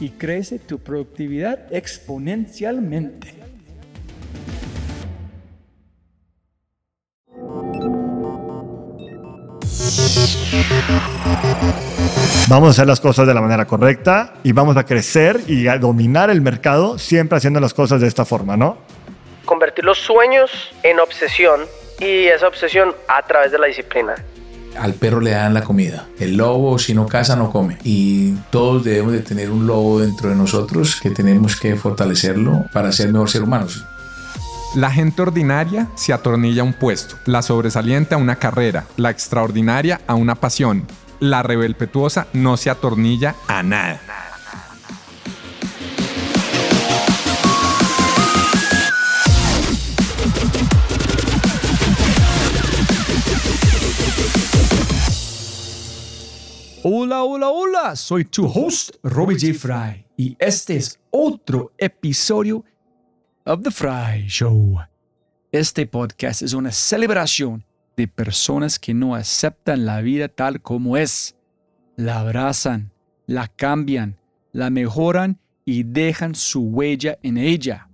y crece tu productividad exponencialmente. Vamos a hacer las cosas de la manera correcta y vamos a crecer y a dominar el mercado siempre haciendo las cosas de esta forma, ¿no? convertir los sueños en obsesión y esa obsesión a través de la disciplina. Al perro le dan la comida. El lobo si no caza no come. Y todos debemos de tener un lobo dentro de nosotros que tenemos que fortalecerlo para ser mejor ser humanos. La gente ordinaria se atornilla a un puesto, la sobresaliente a una carrera, la extraordinaria a una pasión, la rebelpetuosa no se atornilla a nada. Hola, hola, hola, soy tu host, Robbie J. Fry, y este es otro episodio of The Fry Show. Este podcast es una celebración de personas que no aceptan la vida tal como es. La abrazan, la cambian, la mejoran y dejan su huella en ella.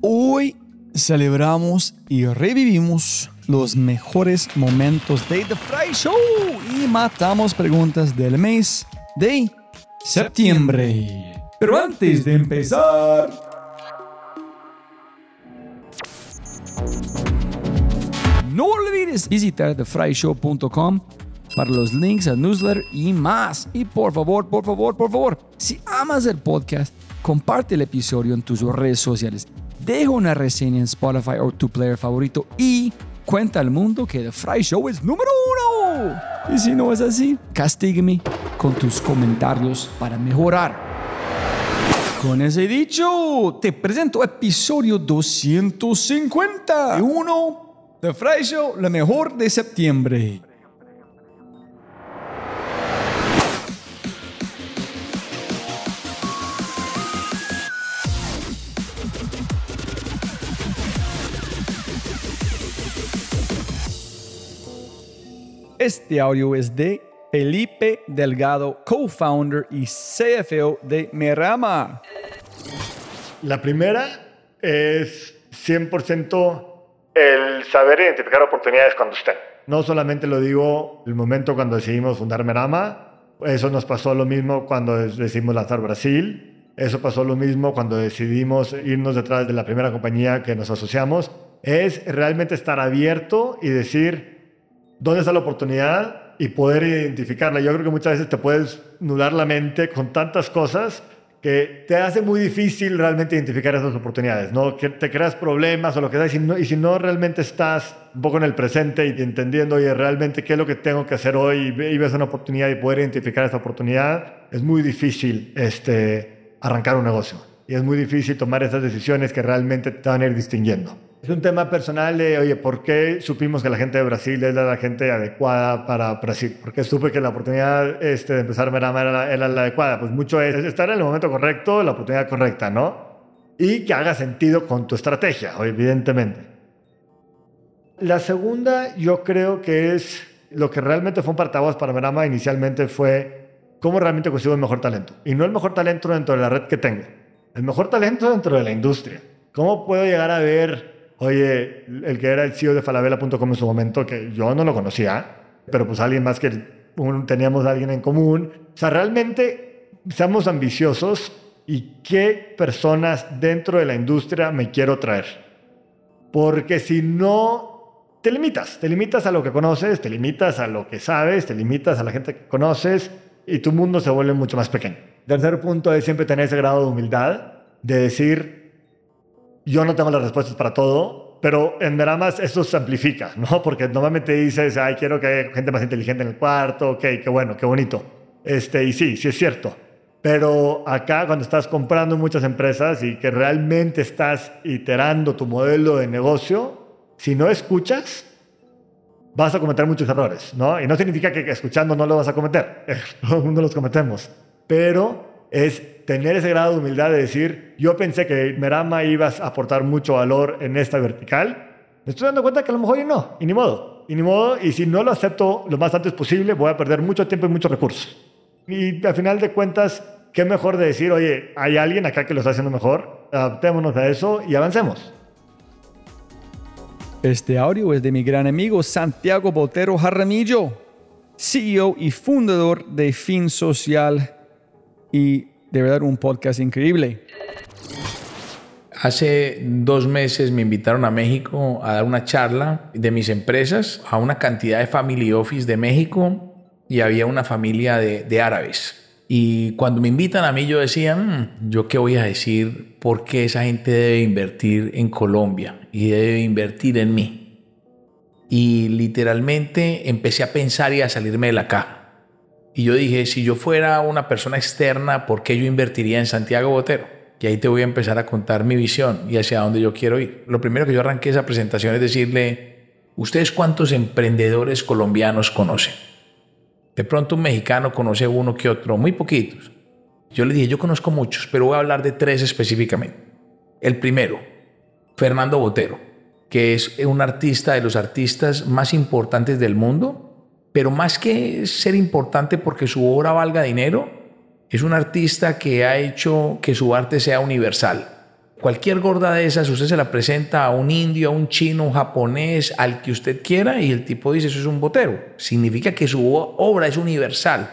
Hoy celebramos y revivimos los mejores momentos de The Fry Show y matamos preguntas del mes de septiembre. Pero antes de empezar... No olvides visitar thefryshow.com para los links al newsletter y más. Y por favor, por favor, por favor, si amas el podcast, comparte el episodio en tus redes sociales. Deja una reseña en Spotify o tu player favorito y cuenta al mundo que The Fry Show es número uno. Y si no es así, castígueme con tus comentarios para mejorar. Con ese dicho, te presento episodio 250 de The Fry Show, lo mejor de septiembre. Este audio es de Felipe Delgado, co-founder y CFO de Merama. La primera es 100% el saber identificar oportunidades cuando estén. No solamente lo digo el momento cuando decidimos fundar Merama, eso nos pasó lo mismo cuando decidimos lanzar Brasil, eso pasó lo mismo cuando decidimos irnos detrás de la primera compañía que nos asociamos, es realmente estar abierto y decir, dónde está la oportunidad y poder identificarla. Yo creo que muchas veces te puedes nublar la mente con tantas cosas que te hace muy difícil realmente identificar esas oportunidades, ¿no? Que te creas problemas o lo que sea, y si no, y si no realmente estás un poco en el presente y entendiendo, oye, realmente qué es lo que tengo que hacer hoy y ves una oportunidad y poder identificar esa oportunidad, es muy difícil este, arrancar un negocio. Y es muy difícil tomar esas decisiones que realmente te van a ir distinguiendo. Es un tema personal de, oye, ¿por qué supimos que la gente de Brasil es la gente adecuada para Brasil? ¿Por qué supe que la oportunidad este, de empezar Merama era era la adecuada? Pues mucho es estar en el momento correcto, la oportunidad correcta, ¿no? Y que haga sentido con tu estrategia, evidentemente. La segunda, yo creo que es lo que realmente fue un partaguas para Merama inicialmente fue cómo realmente consigo el mejor talento. Y no el mejor talento dentro de la red que tengo, el mejor talento dentro de la industria. ¿Cómo puedo llegar a ver Oye, el que era el CEO de falabella.com en su momento, que yo no lo conocía, pero pues alguien más que teníamos a alguien en común. O sea, realmente seamos ambiciosos y qué personas dentro de la industria me quiero traer. Porque si no, te limitas, te limitas a lo que conoces, te limitas a lo que sabes, te limitas a la gente que conoces y tu mundo se vuelve mucho más pequeño. Tercer punto es siempre tener ese grado de humildad, de decir, yo no tengo las respuestas para todo, pero en Veramas eso se amplifica, ¿no? Porque normalmente dices, ay, quiero que haya gente más inteligente en el cuarto, ok, qué bueno, qué bonito. Este, y sí, sí es cierto. Pero acá cuando estás comprando muchas empresas y que realmente estás iterando tu modelo de negocio, si no escuchas, vas a cometer muchos errores, ¿no? Y no significa que escuchando no lo vas a cometer, todo el mundo los cometemos, pero es tener ese grado de humildad de decir, yo pensé que Merama iba a aportar mucho valor en esta vertical, me estoy dando cuenta que a lo mejor y no, y ni modo, y ni modo, y si no lo acepto lo más antes posible, voy a perder mucho tiempo y muchos recursos. Y al final de cuentas, qué mejor de decir, oye, hay alguien acá que lo está haciendo mejor, adaptémonos a eso y avancemos. Este audio es de mi gran amigo Santiago Botero Jaramillo, CEO y fundador de Fin Social y de verdad un podcast increíble. Hace dos meses me invitaron a México a dar una charla de mis empresas a una cantidad de family office de México y había una familia de, árabes. Y cuando me invitan a mí yo decía, mm, ¿yo qué voy a decir? ¿Por qué esa gente debe invertir en Colombia y debe invertir en mí? Y literalmente empecé a pensar y a salirme de la caja. Y yo dije, si yo fuera una persona externa, ¿por qué yo invertiría en Santiago Botero? Y ahí te voy a empezar a contar mi visión y hacia dónde yo quiero ir. Lo primero que yo arranqué esa presentación es decirle, ¿ustedes cuántos emprendedores colombianos conocen? De pronto un mexicano conoce uno que otro, muy poquitos. Yo le dije, yo conozco muchos, pero voy a hablar de tres específicamente. El primero, Fernando Botero, que es un artista de los artistas más importantes del mundo pero más que ser importante porque su obra valga dinero, es un artista que ha hecho que su arte sea universal. Cualquier gorda de esas, usted se la presenta a un indio, a un chino, a un japonés, al que usted quiera, y el tipo dice, eso es un botero. Significa que su obra es universal.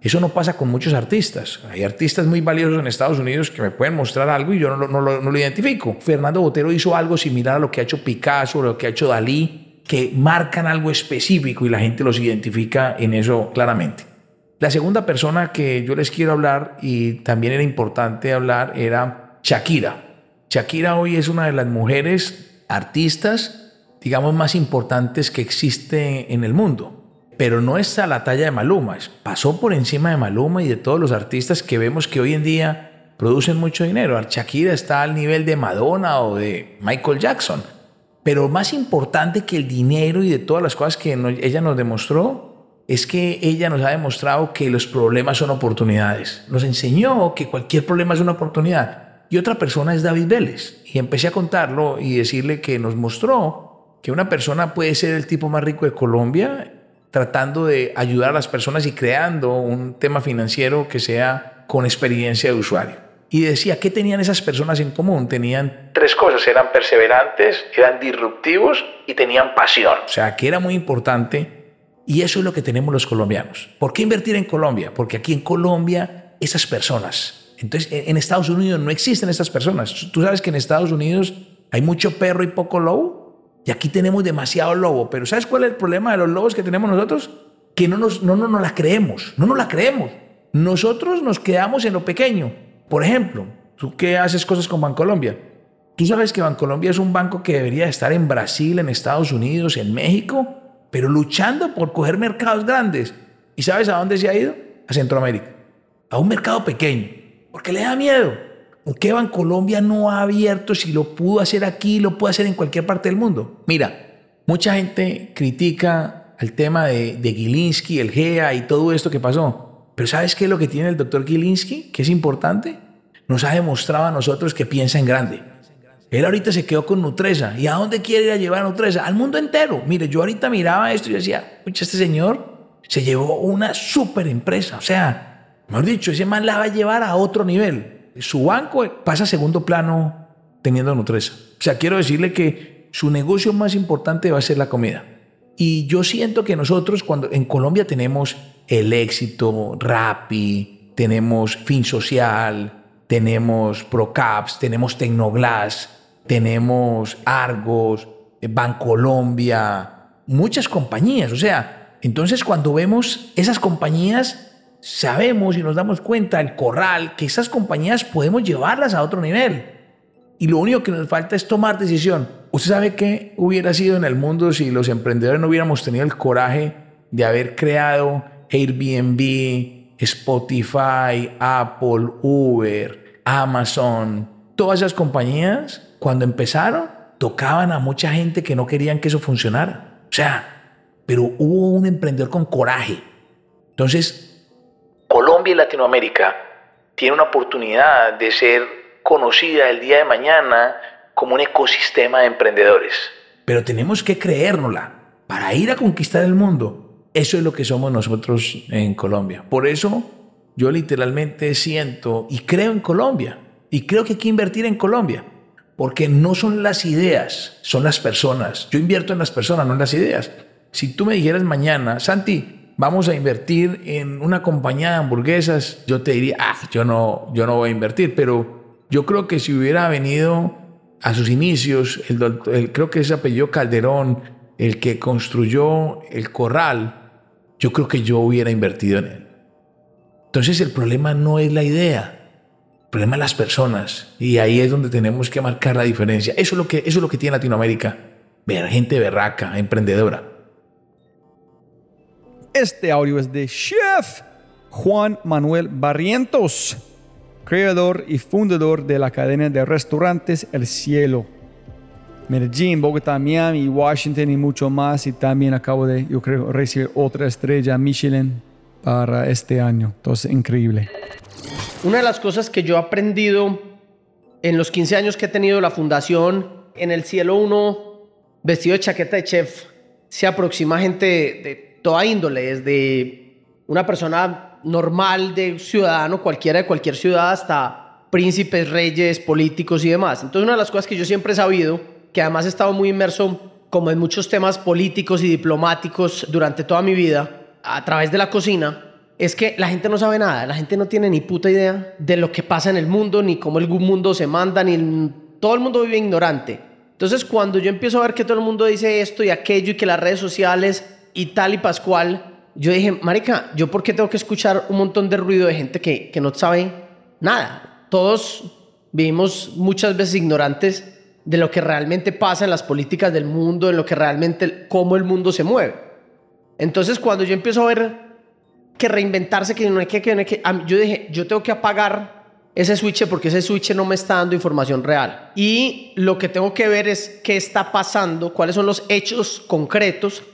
Eso no pasa con muchos artistas. Hay artistas muy valiosos en Estados Unidos que me pueden mostrar algo y yo no, lo identifico. Fernando Botero hizo algo similar a lo que ha hecho Picasso, a lo que ha hecho Dalí, que marcan algo específico y la gente los identifica en eso claramente. La segunda persona que yo les quiero hablar y también era importante hablar era Shakira. Shakira hoy es una de las mujeres artistas, digamos, más importantes que existe en el mundo. Pero no es a la talla de Maluma, pasó por encima de Maluma y de todos los artistas que vemos que hoy en día producen mucho dinero. Shakira está al nivel de Madonna o de Michael Jackson pero más importante que el dinero y de todas las cosas que ella nos demostró, es que ella nos ha demostrado que los problemas son oportunidades. Nos enseñó que cualquier problema es una oportunidad. Y otra persona es David Vélez. Y empecé a contarlo y decirle que nos mostró que una persona puede ser el tipo más rico de Colombia tratando de ayudar a las personas y creando un tema financiero que sea con experiencia de usuario y decía, ¿qué tenían esas personas en común? Tenían tres cosas, eran perseverantes, eran disruptivos y tenían pasión. O sea, que era muy importante y eso es lo que tenemos los colombianos. ¿Por qué invertir en Colombia? Porque aquí en Colombia esas personas, entonces en Estados Unidos no existen esas personas. Tú sabes que en Estados Unidos hay mucho perro y poco lobo y aquí tenemos demasiado lobo, pero ¿sabes cuál es el problema de los lobos que tenemos nosotros? Que no nos, no, no, no la creemos, no nos la creemos. Nosotros nos quedamos en lo pequeño Por ejemplo, tú qué haces cosas con Bancolombia. Tú sabes que Bancolombia es un banco que debería estar en Brasil, en Estados Unidos, en México, pero luchando por coger mercados grandes. ¿Y sabes a dónde se ha ido? A Centroamérica. A un mercado pequeño. Porque le da miedo. ¿Por qué Bancolombia no ha abierto si lo pudo hacer aquí, lo puede hacer en cualquier parte del mundo? Mira, mucha gente critica el tema de, de Gilinski, el GEA y todo esto que pasó. Pero ¿sabes qué es lo que tiene el doctor Gilinski? Que es importante. Nos ha demostrado a nosotros que piensa en grande. Él ahorita se quedó con Nutresa. ¿Y a dónde quiere ir a llevar a Nutresa? Al mundo entero. Mire, yo ahorita miraba esto y decía, pucha, este señor se llevó una super empresa. O sea, mejor dicho, ese man la va a llevar a otro nivel. Su banco pasa a segundo plano teniendo Nutresa. O sea, quiero decirle que su negocio más importante va a ser la comida. Y yo siento que nosotros cuando en Colombia tenemos el éxito, Rappi, tenemos Fin Social, tenemos Procaps, tenemos Tecnoglass, tenemos Argos, Bancolombia, muchas compañías. O sea, entonces cuando vemos esas compañías, sabemos y nos damos cuenta, el corral, que esas compañías podemos llevarlas a otro nivel. Y lo único que nos falta es tomar decisión. ¿Usted sabe qué hubiera sido en el mundo si los emprendedores no hubiéramos tenido el coraje de haber creado Airbnb, Spotify, Apple, Uber, Amazon, todas esas compañías cuando empezaron, tocaban a mucha gente que no querían que eso funcionara. O sea, pero hubo un emprendedor con coraje. Entonces, Colombia y Latinoamérica tienen una oportunidad de ser conocida el día de mañana como un ecosistema de emprendedores. Pero tenemos que creérnosla para ir a conquistar el mundo. Eso es lo que somos nosotros en Colombia. Por eso yo literalmente siento y creo en Colombia. Y creo que hay que invertir en Colombia. Porque no son las ideas, son las personas. Yo invierto en las personas, no en las ideas. Si tú me dijeras mañana, Santi, vamos a invertir en una compañía de hamburguesas, yo te diría, ah, yo no, yo no voy a invertir. Pero yo creo que si hubiera venido a sus inicios, creo que ese apellido Calderón, el que construyó el corral, yo creo que yo hubiera invertido en él. Entonces el problema no es la idea, el problema es las personas. Y ahí es donde tenemos que marcar la diferencia. Eso es lo que, eso es lo que tiene Latinoamérica. Ver gente berraca, emprendedora. Este audio es de Chef Juan Manuel Barrientos, creador y fundador de la cadena de restaurantes El Cielo. Medellín, Bogotá, Miami, Washington y mucho más. Y también acabo de, yo creo, recibir otra estrella Michelin para este año. Entonces, increíble. Una de las cosas que yo he aprendido en los 15 años que he tenido la fundación, en el cielo uno vestido de chaqueta de chef, se aproxima gente de, toda índole, desde una persona normal, de ciudadano, cualquiera de cualquier ciudad, hasta príncipes, reyes, políticos y demás. Entonces una de las cosas que yo siempre he sabido, que además he estado muy inmerso como en muchos temas políticos y diplomáticos durante toda mi vida, a través de la cocina, es que la gente no sabe nada, la gente no tiene ni puta idea de lo que pasa en el mundo, ni cómo el mundo se manda, ni todo el mundo vive ignorante. Entonces, cuando yo empiezo a ver que todo el mundo dice esto y aquello y que las redes sociales y tal y pascual, yo dije, marica, ¿yo por qué tengo que escuchar un montón de ruido de gente que, que no sabe nada? Todos vivimos muchas veces ignorantes de lo que realmente pasa en las políticas del mundo, en lo que realmente, cómo el mundo se mueve. Entonces, cuando yo empiezo a ver que reinventarse, que no hay que, que, no hay que yo dije, yo tengo que apagar ese switch porque ese switch no me está dando información real. Y lo que tengo que ver es qué está pasando, cuáles son los hechos concretos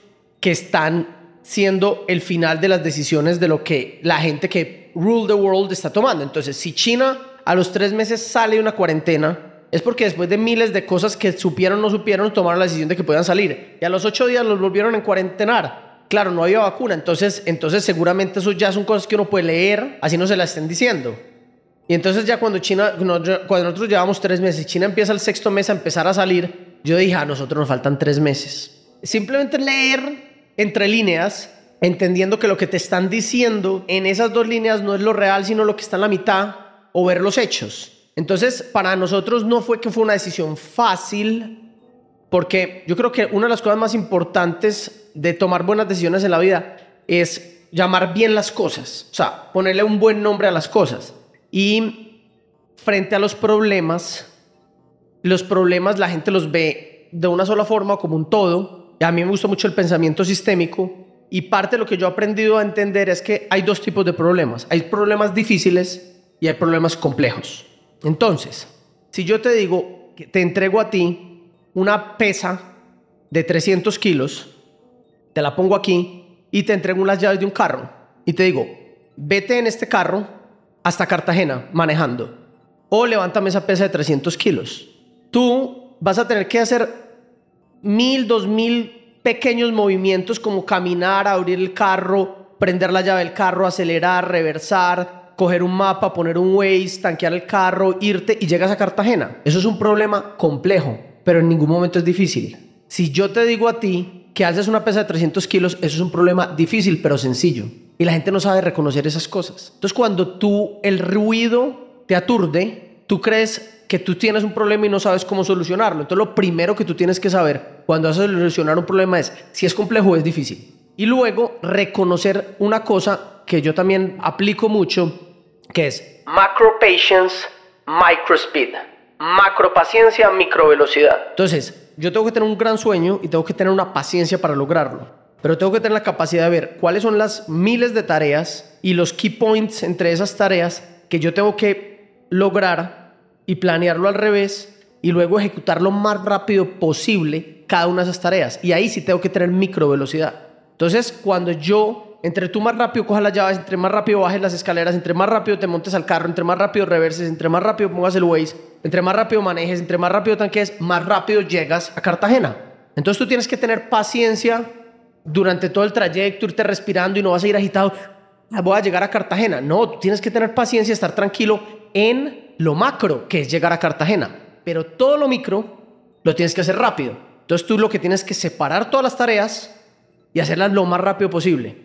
que están siendo el final de las decisiones de lo que la gente que rule the world está tomando. Entonces, si China a los tres meses sale de una cuarentena, es porque después de miles de cosas que supieron o no supieron, tomaron la decisión de que puedan salir. Y a los ocho días los volvieron en cuarentenar claro, no había vacuna, entonces, entonces seguramente eso ya son cosas que uno puede leer, así no se las estén diciendo. Y entonces ya cuando China, cuando nosotros llevamos tres meses, China empieza el sexto mes a empezar a salir, yo dije, a nosotros nos faltan tres meses. Simplemente leer entre líneas, entendiendo que lo que te están diciendo en esas dos líneas no es lo real, sino lo que está en la mitad, o ver los hechos. Entonces, para nosotros no fue que fue una decisión fácil, porque yo creo que una de las cosas más importantes de tomar buenas decisiones en la vida es llamar bien las cosas, o sea, ponerle un buen nombre a las cosas. Y frente a los problemas, los problemas la gente los ve de una sola forma como un todo. A mí me gusta mucho el pensamiento sistémico y parte de lo que yo he aprendido a entender es que hay dos tipos de problemas. Hay problemas difíciles y hay problemas complejos. Entonces, si yo te digo que te entrego a ti una pesa de 300 kilos, te la pongo aquí y te entrego las llaves de un carro y te digo, vete en este carro hasta Cartagena manejando o levántame esa pesa de 300 kilos. Tú vas a tener que hacer mil, dos mil pequeños movimientos como caminar, abrir el carro, prender la llave del carro, acelerar, reversar, coger un mapa, poner un Waze, tanquear el carro, irte y llegas a Cartagena. Eso es un problema complejo, pero en ningún momento es difícil. Si yo te digo a ti que haces una pesa de 300 kilos, eso es un problema difícil, pero sencillo. Y la gente no sabe reconocer esas cosas. Entonces cuando tú, el ruido te aturde, tú crees que tú tienes un problema y no sabes cómo solucionarlo. Entonces lo primero que tú tienes que saber cuando vas a solucionar un problema es si es complejo o es difícil. Y luego reconocer una cosa que yo también aplico mucho, que es macro patience, micro speed. Macro paciencia, micro velocidad. Entonces, yo tengo que tener un gran sueño y tengo que tener una paciencia para lograrlo. Pero tengo que tener la capacidad de ver cuáles son las miles de tareas y los key points entre esas tareas que yo tengo que lograr y planearlo al revés y luego ejecutar lo más rápido posible cada una de esas tareas. Y ahí sí tengo que tener micro velocidad. Entonces, cuando yo, entre tú más rápido cojas las llaves, entre más rápido bajes las escaleras, entre más rápido te montes al carro, entre más rápido reverses, entre más rápido pongas el Waze, entre más rápido manejes, entre más rápido tanques, más rápido llegas a Cartagena. Entonces tú tienes que tener paciencia durante todo el trayecto, irte respirando y no vas a ir agitado. Ah, voy a llegar a Cartagena. No, tienes que tener paciencia, estar tranquilo en lo macro, que es llegar a Cartagena. Pero todo lo micro lo tienes que hacer rápido. Entonces tú lo que tienes que separar todas las tareas y hacerlas lo más rápido posible,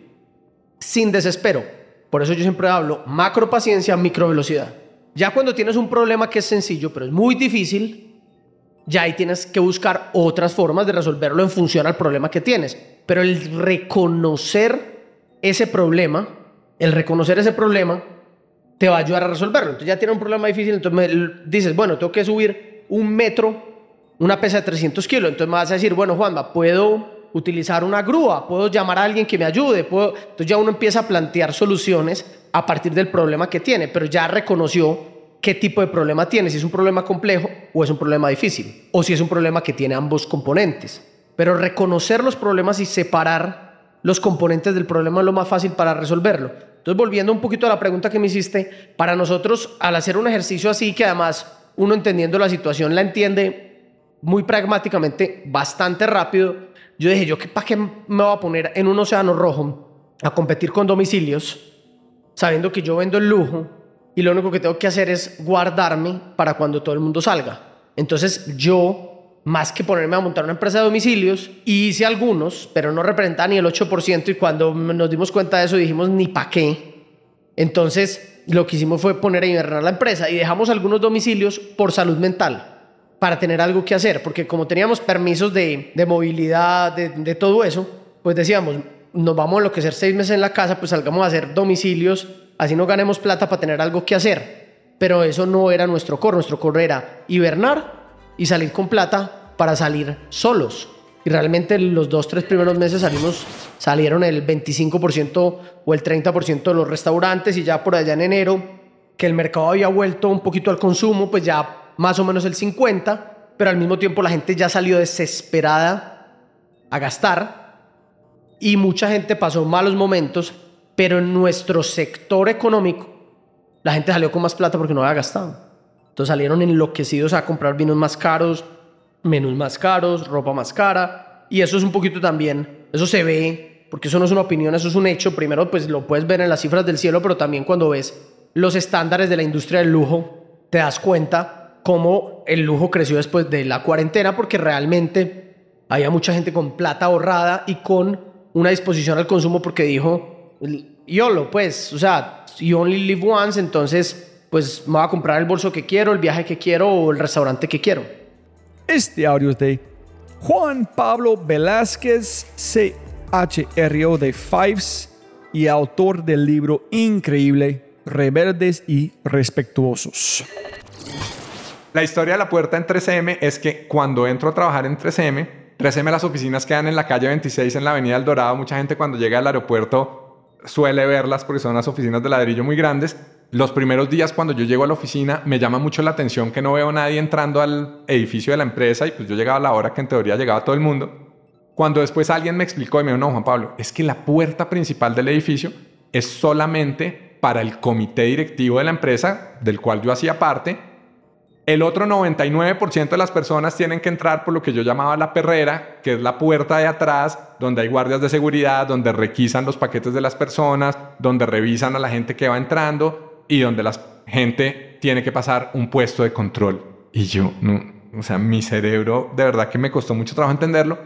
sin desespero. Por eso yo siempre hablo macro paciencia, micro velocidad. Ya cuando tienes un problema que es sencillo, pero es muy difícil, ya ahí tienes que buscar otras formas de resolverlo en función al problema que tienes. Pero el reconocer ese problema, el reconocer ese problema te va a ayudar a resolverlo. Entonces ya tiene un problema difícil, entonces me dices, bueno, tengo que subir un metro, una pesa de 300 kilos. Entonces me vas a decir, bueno, Juanma, puedo utilizar una grúa, puedo llamar a alguien que me ayude, puedo... Entonces ya uno empieza a plantear soluciones a partir del problema que tiene, pero ya reconoció qué tipo de problema tiene, si es un problema complejo o es un problema difícil, o si es un problema que tiene ambos componentes. Pero reconocer los problemas y separar los componentes del problema es lo más fácil para resolverlo. Entonces, volviendo un poquito a la pregunta que me hiciste, para nosotros, al hacer un ejercicio así, que además uno entendiendo la situación la entiende muy pragmáticamente, bastante rápido, yo dije, ¿yo qué, para qué me voy a poner en un océano rojo a competir con domicilios, sabiendo que yo vendo el lujo y lo único que tengo que hacer es guardarme para cuando todo el mundo salga? Entonces, yo más que ponerme a montar una empresa de domicilios, hice algunos, pero no representaba ni el 8% y cuando nos dimos cuenta de eso dijimos, ni para qué. Entonces lo que hicimos fue poner a invernar la empresa y dejamos algunos domicilios por salud mental, para tener algo que hacer, porque como teníamos permisos de, de movilidad, de, de, todo eso, pues decíamos, nos vamos a enloquecer seis meses en la casa, pues salgamos a hacer domicilios, así no ganemos plata para tener algo que hacer. Pero eso no era nuestro core, nuestro core era hibernar y salir con plata para salir solos. Y realmente los dos, tres primeros meses salimos, salieron el 25% o el 30% de los restaurantes y ya por allá en enero, que el mercado había vuelto un poquito al consumo, pues ya más o menos el 50%, pero al mismo tiempo la gente ya salió desesperada a gastar y mucha gente pasó malos momentos, pero en nuestro sector económico la gente salió con más plata porque no había gastado. Entonces salieron enloquecidos a comprar vinos más caros, menús más caros, ropa más cara. Y eso es un poquito también, eso se ve, porque eso no es una opinión, eso es un hecho. Primero, pues lo puedes ver en las cifras del cielo, pero también cuando ves los estándares de la industria del lujo, te das cuenta cómo el lujo creció después de la cuarentena, porque realmente había mucha gente con plata ahorrada y con una disposición al consumo porque dijo, YOLO, pues, o sea, you only live once, entonces pues me voy a comprar el bolso que quiero, el viaje que quiero o el restaurante que quiero. Este audio es de Juan Pablo Velázquez, CHRO de Fives y autor del libro increíble Rebeldes y Respetuosos. La historia de la puerta en 3M es que cuando entro a trabajar en 3M, 3M las oficinas quedan en la calle 26 en la avenida El Dorado. Mucha gente cuando llega al aeropuerto suele verlas porque son unas oficinas de ladrillo muy grandes. Los primeros días cuando yo llego a la oficina me llama mucho la atención que no veo a nadie entrando al edificio de la empresa y pues yo llegaba a la hora que en teoría llegaba todo el mundo. Cuando después alguien me explicó y me no, Juan Pablo, es que la puerta principal del edificio es solamente para el comité directivo de la empresa, del cual yo hacía parte. El otro 99% de las personas tienen que entrar por lo que yo llamaba la perrera, que es la puerta de atrás, donde hay guardias de seguridad, donde requisan los paquetes de las personas, donde revisan a la gente que va entrando y donde la gente tiene que pasar un puesto de control. Y yo, no, o sea, mi cerebro de verdad que me costó mucho trabajo entenderlo,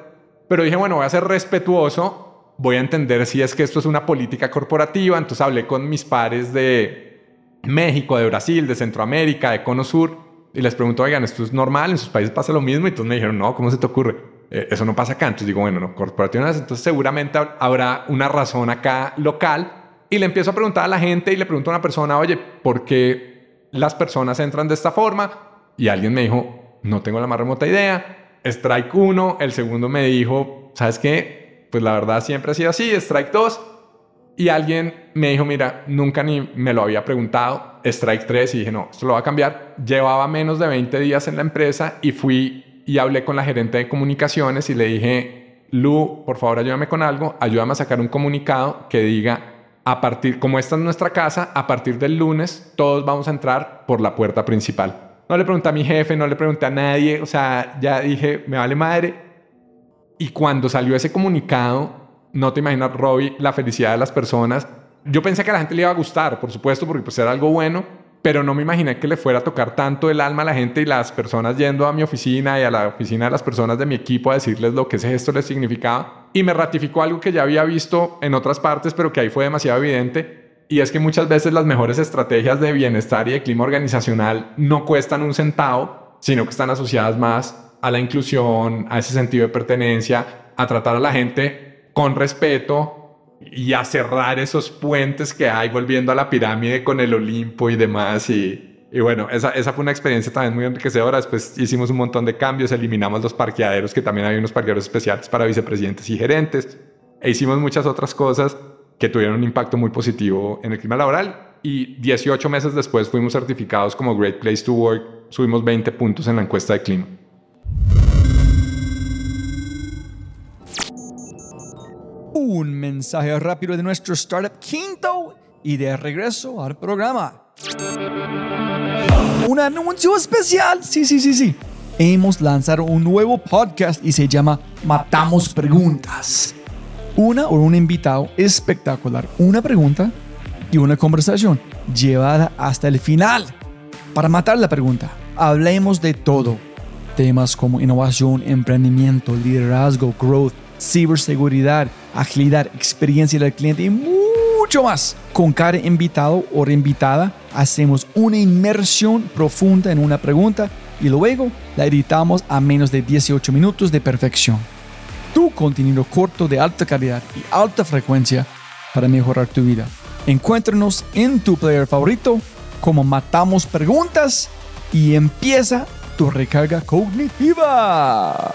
pero dije, bueno, voy a ser respetuoso voy a entender si es que esto es una política corporativa. Entonces hablé con mis pares de México, de Brasil, de Centroamérica, de Cono Sur, y les pregunto, oigan, ¿esto es normal? ¿En sus países pasa lo mismo? Y todos me dijeron, no, ¿cómo se te ocurre? Eh, eso no pasa acá. Entonces digo, bueno, no, corporativas. Entonces seguramente habrá una razón acá local. Y le empiezo a preguntar a la gente y le pregunto a una persona, oye, ¿por qué las personas entran de esta forma? Y alguien me dijo, no tengo la más remota idea. Strike 1. El segundo me dijo, ¿sabes qué? pues la verdad siempre ha sido así, strike 2. Y alguien me dijo, mira, nunca ni me lo había preguntado, strike 3, y dije, no, esto lo va a cambiar. Llevaba menos de 20 días en la empresa y fui y hablé con la gerente de comunicaciones y le dije, Lu, por favor ayúdame con algo, ayúdame a sacar un comunicado que diga, a partir, como esta es nuestra casa, a partir del lunes todos vamos a entrar por la puerta principal. No le pregunté a mi jefe, no le pregunté a nadie, o sea, ya dije, me vale madre, y cuando salió ese comunicado, no te imaginas, Robbie, la felicidad de las personas. Yo pensé que a la gente le iba a gustar, por supuesto, porque pues era algo bueno, pero no me imaginé que le fuera a tocar tanto el alma a la gente y las personas yendo a mi oficina y a la oficina de las personas de mi equipo a decirles lo que ese gesto les significaba. Y me ratificó algo que ya había visto en otras partes, pero que ahí fue demasiado evidente. Y es que muchas veces las mejores estrategias de bienestar y de clima organizacional no cuestan un centavo, sino que están asociadas más a la inclusión, a ese sentido de pertenencia, a tratar a la gente con respeto y a cerrar esos puentes que hay volviendo a la pirámide con el Olimpo y demás. Y, y bueno, esa, esa, fue una experiencia también muy enriquecedora. Después hicimos un montón de cambios, eliminamos los parqueaderos, que también había unos parqueaderos especiales para vicepresidentes y gerentes. E hicimos muchas otras cosas que tuvieron un impacto muy positivo en el clima laboral. Y 18 meses después fuimos certificados como Great Place to Work, subimos 20 puntos en la encuesta de clima. Un mensaje rápido de nuestro startup quinto y de regreso al programa. Un anuncio especial. Sí, sí, sí, sí. Hemos lanzado un nuevo podcast y se llama Matamos Preguntas. Una o un invitado espectacular. Una pregunta y una conversación llevada hasta el final. Para matar la pregunta, hablemos de todo Temas como innovación, emprendimiento, liderazgo, growth, ciberseguridad, agilidad, experiencia del cliente y mucho más. Con cada invitado o invitada hacemos una inmersión profunda en una pregunta y luego la editamos a menos de 18 minutos de perfección. Tu contenido corto de alta calidad y alta frecuencia para mejorar tu vida. Encuéntranos en tu player favorito como Matamos Preguntas y empieza tu recarga cognitiva.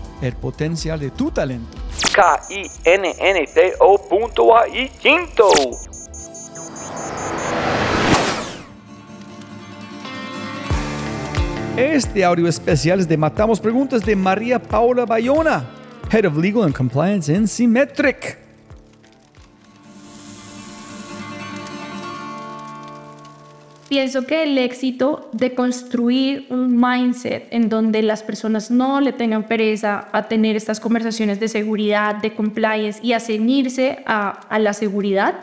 el potencial de tu talento. K-I-N-N-T-O.ai Quinto. Este audio especial es de Matamos Preguntas de María Paula Bayona, Head of Legal and Compliance en Symmetric. Pienso que el éxito de construir un mindset en donde las personas no le tengan pereza a tener estas conversaciones de seguridad, de compliance y a ceñirse a, a la seguridad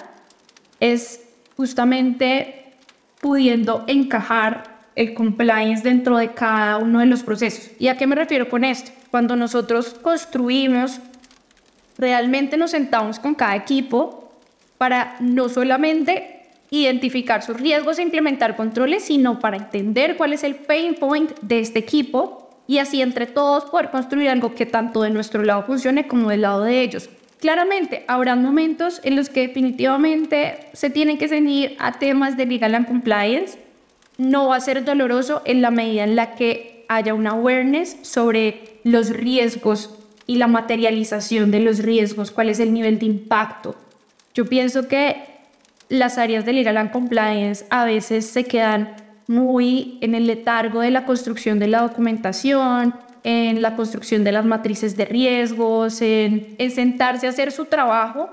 es justamente pudiendo encajar el compliance dentro de cada uno de los procesos. ¿Y a qué me refiero con esto? Cuando nosotros construimos, realmente nos sentamos con cada equipo para no solamente identificar sus riesgos e implementar controles, sino para entender cuál es el pain point de este equipo y así entre todos poder construir algo que tanto de nuestro lado funcione como del lado de ellos. Claramente, habrá momentos en los que definitivamente se tienen que ceñir a temas de legal and compliance. No va a ser doloroso en la medida en la que haya una awareness sobre los riesgos y la materialización de los riesgos, cuál es el nivel de impacto. Yo pienso que las áreas de legal and compliance a veces se quedan muy en el letargo de la construcción de la documentación, en la construcción de las matrices de riesgos, en, en sentarse a hacer su trabajo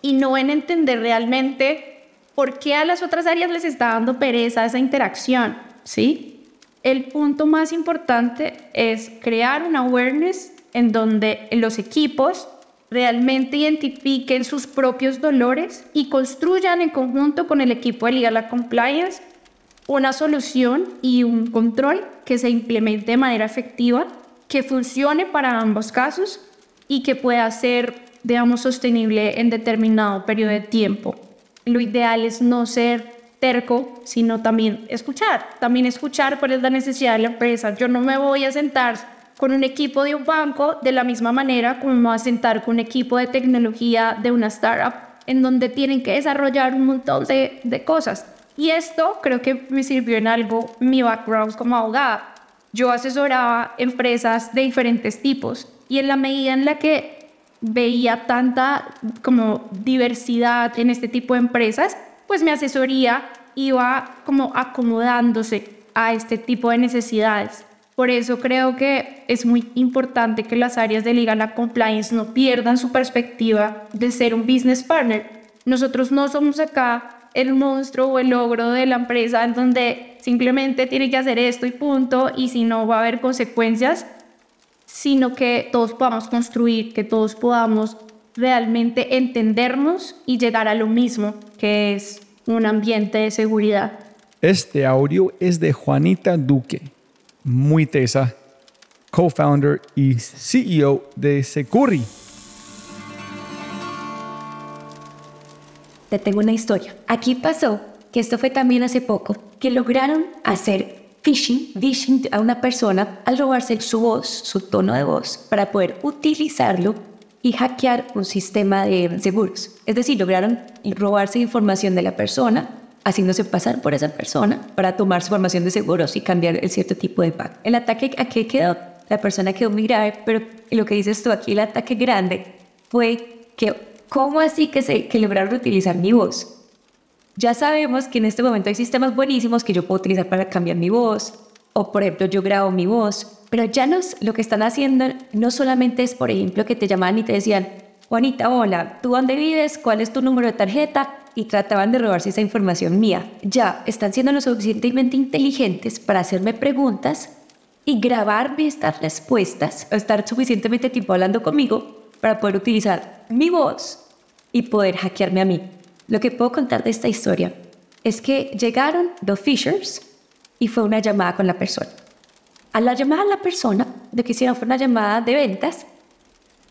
y no en entender realmente por qué a las otras áreas les está dando pereza esa interacción, ¿sí? El punto más importante es crear una awareness en donde los equipos realmente identifiquen sus propios dolores y construyan en conjunto con el equipo de Legal Compliance una solución y un control que se implemente de manera efectiva, que funcione para ambos casos y que pueda ser, digamos, sostenible en determinado periodo de tiempo. Lo ideal es no ser terco, sino también escuchar, también escuchar cuál es la necesidad de la empresa. Yo no me voy a sentar con un equipo de un banco de la misma manera como a sentar con un equipo de tecnología de una startup en donde tienen que desarrollar un montón de, de cosas. Y esto creo que me sirvió en algo mi background como abogada. Yo asesoraba empresas de diferentes tipos y en la medida en la que veía tanta como diversidad en este tipo de empresas, pues mi asesoría iba como acomodándose a este tipo de necesidades. Por eso creo que es muy importante que las áreas de legal compliance no pierdan su perspectiva de ser un business partner. Nosotros no somos acá el monstruo o el logro de la empresa en donde simplemente tiene que hacer esto y punto y si no va a haber consecuencias, sino que todos podamos construir, que todos podamos realmente entendernos y llegar a lo mismo, que es un ambiente de seguridad. Este audio es de Juanita Duque muy tesa, co-founder y CEO de Securri. Te tengo una historia. Aquí pasó que esto fue también hace poco, que lograron hacer phishing, phishing a una persona al robarse su voz, su tono de voz, para poder utilizarlo y hackear un sistema de seguros. Es decir, lograron robarse información de la persona haciéndose pasar por esa persona para tomar su formación de seguros y cambiar el cierto tipo de pago. El ataque a qué quedó, la persona quedó muy grave, pero lo que dices tú aquí, el ataque grande fue que, ¿cómo así que, se, que lograron utilizar mi voz? Ya sabemos que en este momento hay sistemas buenísimos que yo puedo utilizar para cambiar mi voz, o por ejemplo yo grabo mi voz, pero ya nos, lo que están haciendo no solamente es, por ejemplo, que te llamaban y te decían, Juanita, hola, ¿tú dónde vives? ¿Cuál es tu número de tarjeta? Y trataban de robarse esa información mía. Ya están siendo lo suficientemente inteligentes para hacerme preguntas y grabarme estas respuestas, o estar suficientemente tiempo hablando conmigo para poder utilizar mi voz y poder hackearme a mí. Lo que puedo contar de esta historia es que llegaron los Fishers y fue una llamada con la persona. A la llamada a la persona, lo que hicieron fue una llamada de ventas,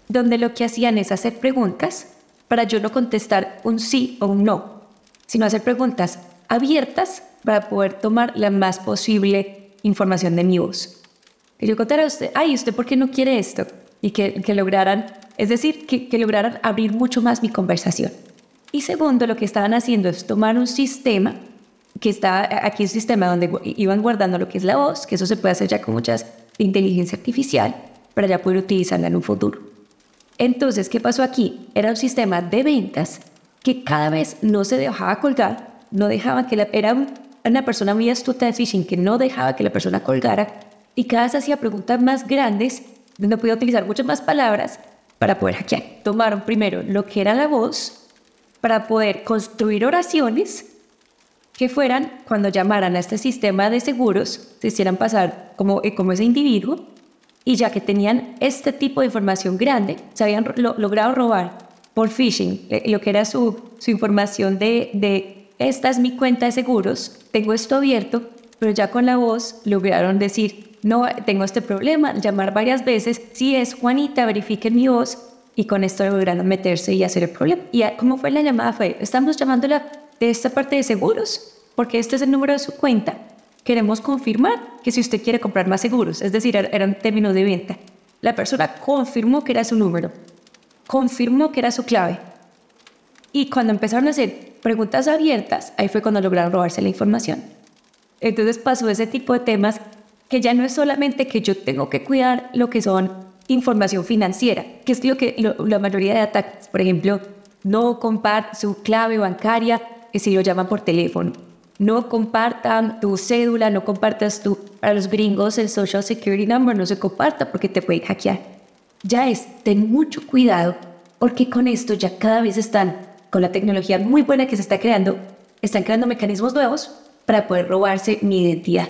donde lo que hacían es hacer preguntas para yo no contestar un sí o un no, sino hacer preguntas abiertas para poder tomar la más posible información de mi voz. Que yo contara a usted, ay, ¿usted por qué no quiere esto? Y que, que lograran, es decir, que, que lograran abrir mucho más mi conversación. Y segundo, lo que estaban haciendo es tomar un sistema que está aquí un sistema donde iban guardando lo que es la voz, que eso se puede hacer ya con muchas inteligencia artificial para ya poder utilizarla en un futuro. Entonces, ¿qué pasó aquí? Era un sistema de ventas que cada vez no se dejaba colgar, no dejaba que la, era una persona muy astuta de phishing que no dejaba que la persona colgara y cada vez hacía preguntas más grandes, donde podía utilizar muchas más palabras para poder hackear. Tomaron primero lo que era la voz para poder construir oraciones que fueran, cuando llamaran a este sistema de seguros, se hicieran pasar como, eh, como ese individuo y ya que tenían este tipo de información grande, se habían logrado robar por phishing eh, lo que era su, su información de, esta es mi cuenta de seguros, tengo esto abierto, pero ya con la voz lograron decir, no, tengo este problema, llamar varias veces, si es Juanita, verifiquen mi voz, y con esto lograron meterse y hacer el problema. ¿Y cómo fue la llamada? Fue, estamos llamándola de esta parte de seguros, porque este es el número de su cuenta. Queremos confirmar que si usted quiere comprar más seguros, es decir, eran términos de venta. La persona confirmó que era su número, confirmó que era su clave. Y cuando empezaron a hacer preguntas abiertas, ahí fue cuando lograron robarse la información. Entonces pasó ese tipo de temas que ya no es solamente que yo tengo que cuidar lo que son información financiera, que es lo que la mayoría de ataques, por ejemplo, no compartan su clave bancaria si lo llaman por teléfono. No compartan tu cédula, no compartas tu, para los gringos el social security number, no se comparta porque te pueden hackear. Ya es, ten mucho cuidado porque con esto ya cada vez están, con la tecnología muy buena que se está creando, están creando mecanismos nuevos para poder robarse mi identidad.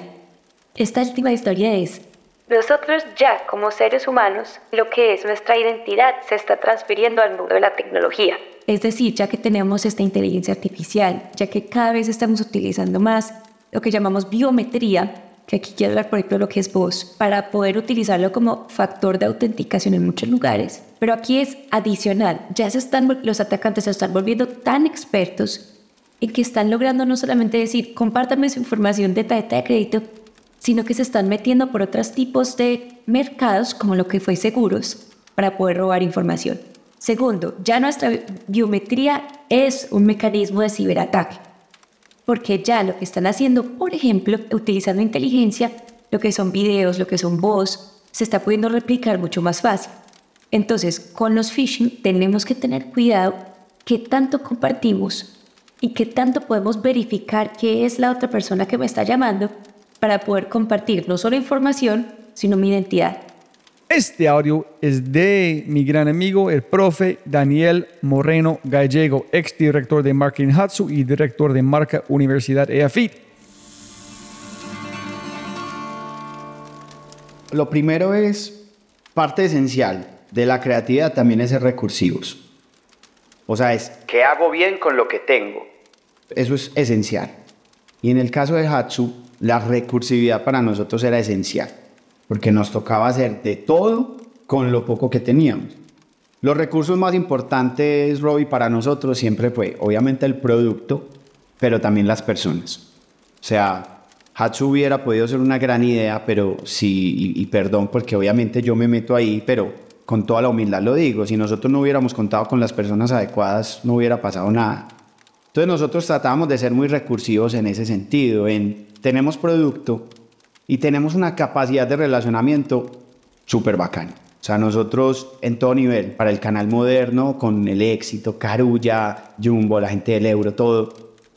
Esta última historia es, nosotros ya como seres humanos, lo que es nuestra identidad se está transfiriendo al mundo de la tecnología. Es decir, ya que tenemos esta inteligencia artificial, ya que cada vez estamos utilizando más lo que llamamos biometría, que aquí quiero hablar por ejemplo lo que es voz, para poder utilizarlo como factor de autenticación en muchos lugares. Pero aquí es adicional, ya se están, los atacantes se están volviendo tan expertos en que están logrando no solamente decir, compártame su información de tarjeta de crédito, sino que se están metiendo por otros tipos de mercados, como lo que fue seguros, para poder robar información. Segundo, ya nuestra biometría es un mecanismo de ciberataque, porque ya lo que están haciendo, por ejemplo, utilizando inteligencia, lo que son videos, lo que son voz, se está pudiendo replicar mucho más fácil. Entonces, con los phishing tenemos que tener cuidado qué tanto compartimos y qué tanto podemos verificar qué es la otra persona que me está llamando para poder compartir no solo información, sino mi identidad. Este audio es de mi gran amigo, el profe Daniel Moreno Gallego, ex director de Marketing Hatsu y director de Marca Universidad EAFIT. Lo primero es, parte esencial de la creatividad también es ser recursivos. O sea, es, ¿qué hago bien con lo que tengo? Eso es esencial. Y en el caso de Hatsu, la recursividad para nosotros era esencial porque nos tocaba hacer de todo con lo poco que teníamos. Los recursos más importantes, Robbie, para nosotros siempre fue, obviamente, el producto, pero también las personas. O sea, Hatsu hubiera podido ser una gran idea, pero sí, y, y, perdón, porque obviamente yo me meto ahí, pero con toda la humildad lo digo, si nosotros no hubiéramos contado con las personas adecuadas, no hubiera pasado nada. Entonces nosotros tratábamos de ser muy recursivos en ese sentido, en tenemos producto, y tenemos una capacidad de relacionamiento súper bacana. O sea, nosotros en todo nivel, para el canal moderno, con el éxito, Carulla, Jumbo, la gente del euro, todo,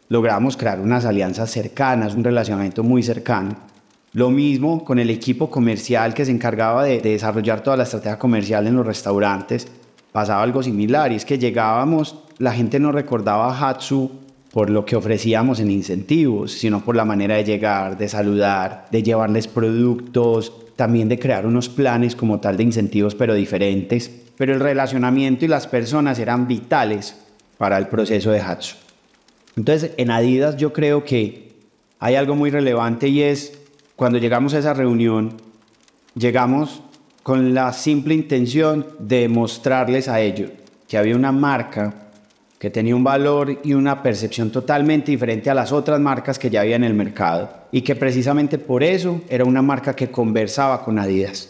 logramos crear unas alianzas cercanas, un relacionamiento muy cercano. Lo mismo con el equipo comercial que se encargaba de, de desarrollar toda la estrategia comercial en los restaurantes. Pasaba algo similar y es que llegábamos, la gente no recordaba a Hatsu por lo que ofrecíamos en incentivos, sino por la manera de llegar, de saludar, de llevarles productos, también de crear unos planes como tal de incentivos pero diferentes. Pero el relacionamiento y las personas eran vitales para el proceso de Hatsu. Entonces, en Adidas yo creo que hay algo muy relevante y es cuando llegamos a esa reunión, llegamos con la simple intención de mostrarles a ellos que había una marca que tenía un valor y una percepción totalmente diferente a las otras marcas que ya había en el mercado y que precisamente por eso era una marca que conversaba con Adidas.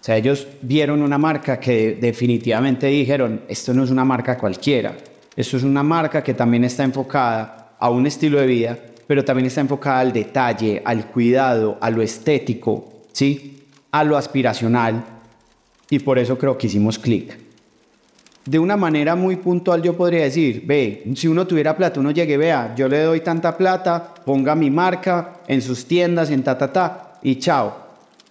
O sea, ellos vieron una marca que definitivamente dijeron, esto no es una marca cualquiera, esto es una marca que también está enfocada a un estilo de vida, pero también está enfocada al detalle, al cuidado, a lo estético, ¿sí? a lo aspiracional, y por eso creo que hicimos clic. De una manera muy puntual yo podría decir, ve, si uno tuviera plata, uno llegue, vea, yo le doy tanta plata, ponga mi marca en sus tiendas, en ta, ta, ta, y chao.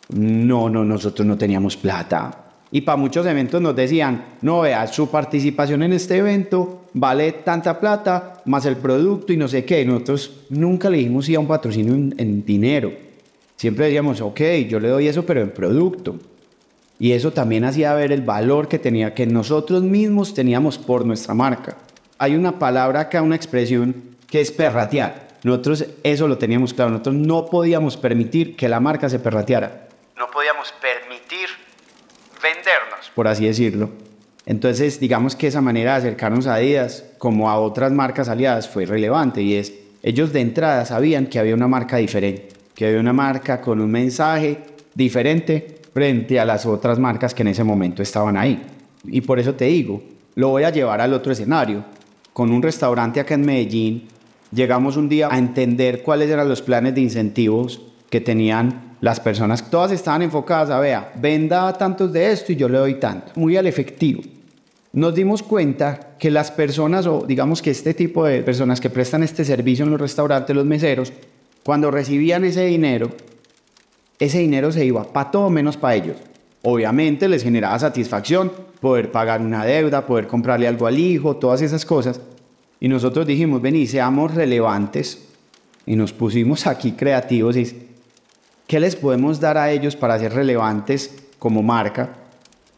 No, no, nosotros no teníamos plata. Y para muchos eventos nos decían, no, vea, su participación en este evento vale tanta plata, más el producto y no sé qué. Nosotros nunca le dijimos sí a un patrocinio en, en dinero. Siempre decíamos, ok, yo le doy eso, pero en producto. Y eso también hacía ver el valor que tenía, que nosotros mismos teníamos por nuestra marca. Hay una palabra acá, una expresión que es perratear. Nosotros eso lo teníamos claro. Nosotros no podíamos permitir que la marca se perrateara. No podíamos permitir vendernos, por así decirlo. Entonces, digamos que esa manera de acercarnos a Adidas, como a otras marcas aliadas, fue relevante y es, ellos de entrada sabían que había una marca diferente, que había una marca con un mensaje diferente frente a las otras marcas que en ese momento estaban ahí. Y por eso te digo, lo voy a llevar al otro escenario. Con un restaurante acá en Medellín, llegamos un día a entender cuáles eran los planes de incentivos que tenían las personas. Todas estaban enfocadas a, vea, venda tantos de esto y yo le doy tanto. Muy al efectivo. Nos dimos cuenta que las personas, o digamos que este tipo de personas que prestan este servicio en los restaurantes, los meseros, cuando recibían ese dinero, ese dinero se iba para todo menos para ellos. Obviamente les generaba satisfacción poder pagar una deuda, poder comprarle algo al hijo, todas esas cosas. Y nosotros dijimos, vení, seamos relevantes. Y nos pusimos aquí creativos y ¿qué les podemos dar a ellos para ser relevantes como marca?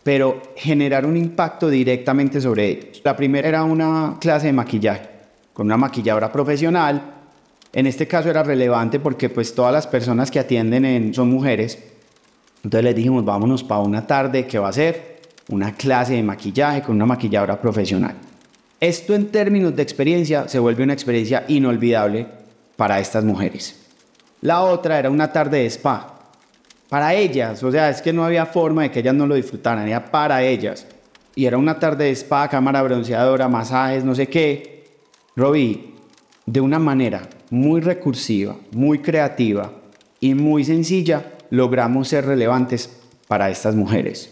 Pero generar un impacto directamente sobre ellos. La primera era una clase de maquillaje, con una maquilladora profesional en este caso era relevante porque pues todas las personas que atienden son mujeres. Entonces les dijimos, vámonos para una tarde que va a ser una clase de maquillaje con una maquilladora profesional. Esto en términos de experiencia se vuelve una experiencia inolvidable para estas mujeres. La otra era una tarde de spa. Para ellas, o sea, es que no había forma de que ellas no lo disfrutaran, era para ellas. Y era una tarde de spa, cámara bronceadora, masajes, no sé qué. Robbie, de una manera muy recursiva, muy creativa y muy sencilla, logramos ser relevantes para estas mujeres.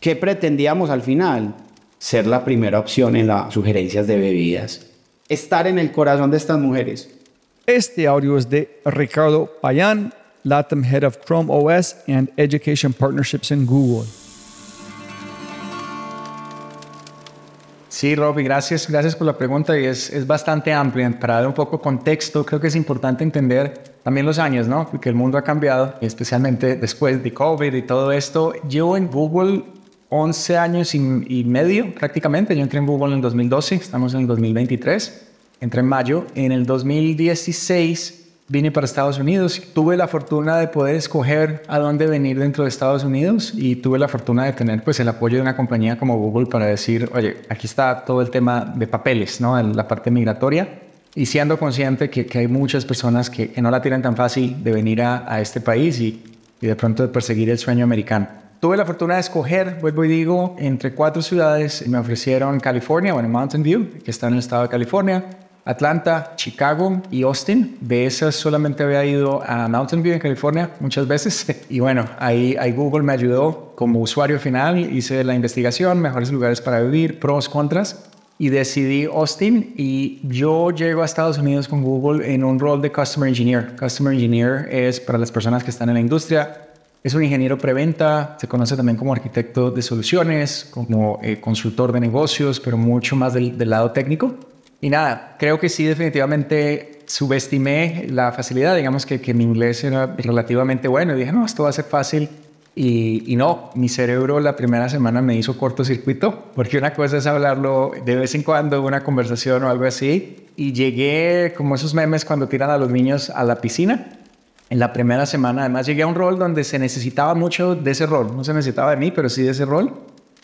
¿Qué pretendíamos al final? Ser la primera opción en las sugerencias de bebidas. Estar en el corazón de estas mujeres. Este audio es de Ricardo Payán, Latin Head of Chrome OS and Education Partnerships in Google. Sí, Robbie, gracias, gracias por la pregunta y es, es bastante amplia. Para dar un poco contexto, creo que es importante entender también los años, ¿no? Porque el mundo ha cambiado, especialmente después de COVID y todo esto. Llevo en Google 11 años y, y medio prácticamente. Yo entré en Google en el 2012, estamos en el 2023. Entré en mayo. En el 2016 vine para Estados Unidos. Tuve la fortuna de poder escoger a dónde venir dentro de Estados Unidos y tuve la fortuna de tener pues el apoyo de una compañía como Google para decir, oye, aquí está todo el tema de papeles, ¿no? La parte migratoria. Y siendo consciente que, que hay muchas personas que, que, no la tienen tan fácil de venir a, a este país y, y, de pronto de perseguir el sueño americano. Tuve la fortuna de escoger, vuelvo y digo, entre cuatro ciudades. Me ofrecieron California, bueno, Mountain View, que está en el estado de California, Atlanta, Chicago y Austin. De esas solamente había ido a Mountain View en California muchas veces. Y bueno, ahí, Google me ayudó como usuario final. Hice la investigación, mejores lugares para vivir, pros, contras. Y decidí Austin y yo llego a Estados Unidos con Google en un rol de Customer Engineer. Customer Engineer es para las personas que están en la industria. Es un ingeniero preventa, se conoce también como arquitecto de soluciones, como eh, consultor de negocios, pero mucho más del lado técnico. Y nada, creo que sí, definitivamente subestimé la facilidad. Digamos que, que mi inglés era relativamente bueno. Y dije, no, esto va a ser fácil. Y, y, no, mi cerebro la primera semana me hizo cortocircuito, porque una cosa es hablarlo de vez en cuando, una conversación o algo así. Y llegué como esos memes cuando tiran a los niños a la piscina. En la primera semana, además, llegué a un rol donde se necesitaba mucho de ese rol. No se necesitaba de mí, pero sí de ese rol.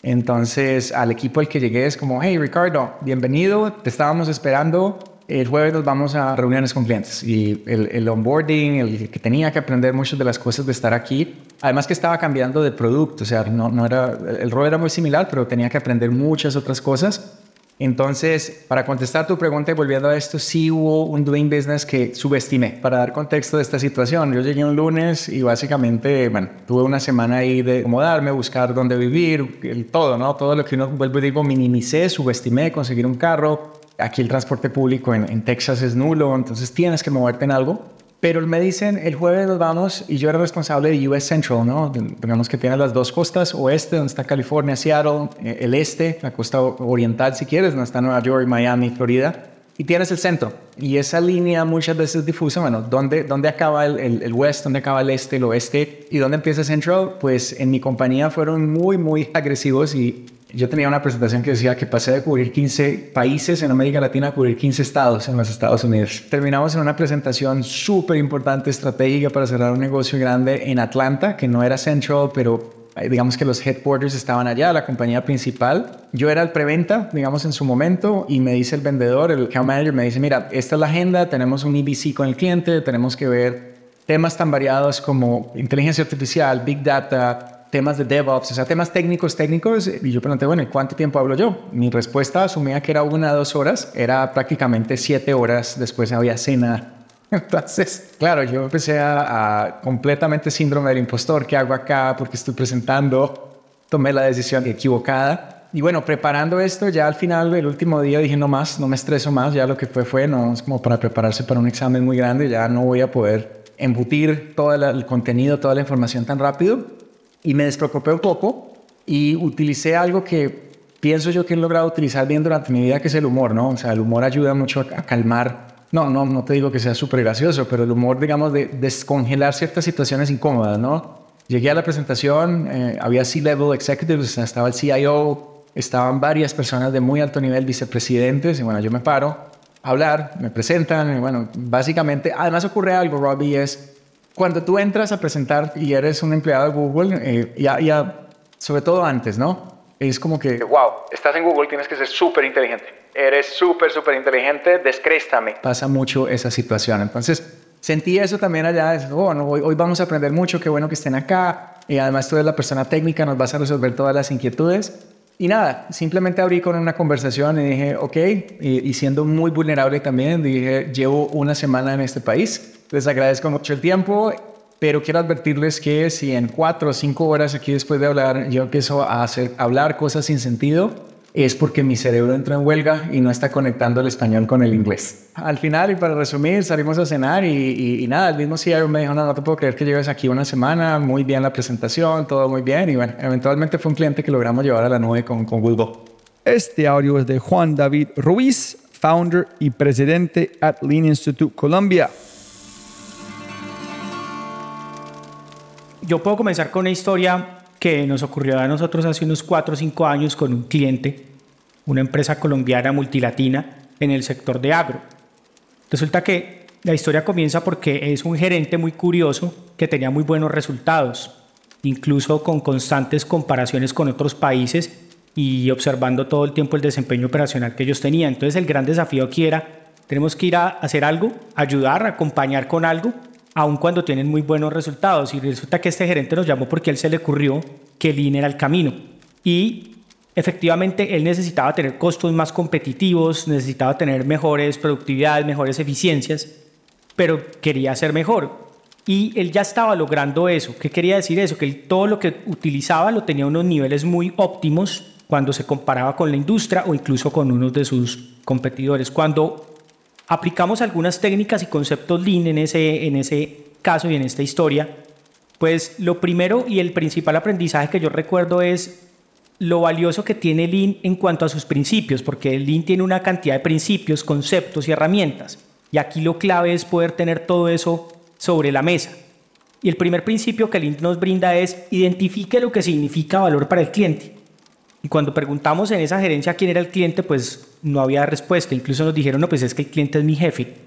Entonces, al equipo al que llegué es como, hey Ricardo, bienvenido, te estábamos esperando. El jueves nos vamos a reuniones con clientes y el, el, onboarding, el que tenía que aprender muchas de las cosas de estar aquí. Además que estaba cambiando de producto, o sea, no, no era, el rol era muy similar, pero tenía que aprender muchas otras cosas. Entonces, para contestar tu pregunta y volviendo a esto, sí hubo un doing business que subestimé. Para dar contexto de esta situación, yo llegué un lunes y básicamente, bueno, tuve una semana ahí de acomodarme, buscar dónde vivir, el todo, ¿no? Todo lo que uno, vuelvo y digo, minimicé, subestimé, conseguir un carro. Aquí el transporte público en, en Texas es nulo, entonces tienes que moverte en algo. Pero me dicen, el jueves nos vamos y yo era responsable de US Central, ¿no? Digamos que tiene las dos costas, oeste, donde está California, Seattle, eh, el este, la costa oriental si quieres, donde está Nueva York, Miami, Florida. Y tienes el centro. Y esa línea muchas veces difusa, bueno, ¿dónde, dónde acaba el, el, el west, dónde acaba el este, el oeste y dónde empieza Central? Pues en mi compañía fueron muy, muy agresivos y yo tenía una presentación que decía que pasé de cubrir 15 países en América Latina a cubrir 15 estados en los Estados Unidos. Terminamos en una presentación súper importante, estratégica para cerrar un negocio grande en Atlanta, que no era Central, pero eh, digamos que los headquarters estaban allá, la compañía principal. Yo era el preventa, digamos, en su momento, y me dice el vendedor, el account manager, me dice, mira, esta es la agenda, tenemos un EBC con el cliente, tenemos que ver temas tan variados como inteligencia artificial, big data, temas de DevOps, o sea, temas técnicos, técnicos. Y yo pregunté, bueno, ¿y cuánto tiempo hablo yo? Mi respuesta asumía que era una o dos horas, era prácticamente siete horas, después había cena. Entonces, claro, yo empecé a, a completamente síndrome del impostor, ¿qué hago acá? Porque estoy presentando, tomé la decisión equivocada. Y bueno, preparando esto, ya al final del último día dije, no más, no me estreso más, ya lo que fue fue, no, es como para prepararse para un examen muy grande, ya no voy a poder embutir todo el contenido, toda la información tan rápido y me despreocupé un poco y utilicé algo que pienso yo que he logrado utilizar bien durante mi vida, que es el humor, ¿no? O sea, el humor ayuda mucho a, calmar. No, no, no te digo que sea súper gracioso, pero el humor, digamos, de descongelar ciertas situaciones incómodas, ¿no? Llegué a la presentación, eh, había C-level executives, estaba el CIO, estaban varias personas de muy alto nivel, vicepresidentes, y bueno, yo me paro a hablar, me presentan, y bueno, básicamente, además ocurre algo, Robbie, es cuando tú entras a presentar y eres un empleado de Google, eh, ya, ya, sobre todo antes, ¿no? Es como que, wow, estás en Google, tienes que ser súper inteligente. Eres súper, súper inteligente, descréstame. Pasa mucho esa situación. Entonces, sentí eso también allá. Es, oh, hoy, hoy, vamos a aprender mucho, qué bueno que estén acá. Y además tú eres la persona técnica, nos vas a resolver todas las inquietudes. Y nada, simplemente abrí con una conversación y dije, ok, y, siendo muy vulnerable también, dije, llevo una semana en este país les agradezco mucho el tiempo, pero quiero advertirles que si en cuatro o cinco horas aquí después de hablar yo empiezo a hacer, hablar cosas sin sentido, es porque mi cerebro entra en huelga y no está conectando el español con el inglés. Al final, y para resumir, salimos a cenar y, y, nada, el mismo CEO me dijo, no, no te puedo creer que lleves aquí una semana, muy bien la presentación, todo muy bien. Y bueno, eventualmente fue un cliente que logramos llevar a la nube con, con Google. Este audio es de Juan David Ruiz, founder y presidente at Lean Institute Colombia. yo puedo comenzar con una historia que nos ocurrió a nosotros hace unos 4 o 5 años con un cliente, una empresa colombiana multilatina en el sector de agro. Resulta que la historia comienza porque es un gerente muy curioso que tenía muy buenos resultados, incluso con constantes comparaciones con otros países y observando todo el tiempo el desempeño operacional que ellos tenían. Entonces el gran desafío aquí era, tenemos que ir a hacer algo, ayudar, acompañar con algo aun cuando tienen muy buenos resultados. Y resulta que este gerente nos llamó porque él se le ocurrió que Lean era el camino. Y efectivamente él necesitaba tener costos más competitivos, necesitaba tener mejores productividades, mejores eficiencias, pero quería ser mejor. Y él ya estaba logrando eso. ¿Qué quería decir eso? Que todo lo que utilizaba lo tenía a unos niveles muy óptimos cuando se comparaba con la industria o incluso con unos de sus competidores. Cuando aplicamos algunas técnicas y conceptos Lean en ese, en ese caso y en esta historia, pues lo primero y el principal aprendizaje que yo recuerdo es lo valioso que tiene Lean en cuanto a sus principios, porque Lean tiene una cantidad de principios, conceptos y herramientas. Y aquí lo clave es poder tener todo eso sobre la mesa. Y el primer principio que Lean nos brinda es identifique lo que significa valor para el cliente. Y cuando preguntamos en esa gerencia quién era el cliente, pues no había respuesta. Incluso nos dijeron, no, pues es que el cliente es mi jefe.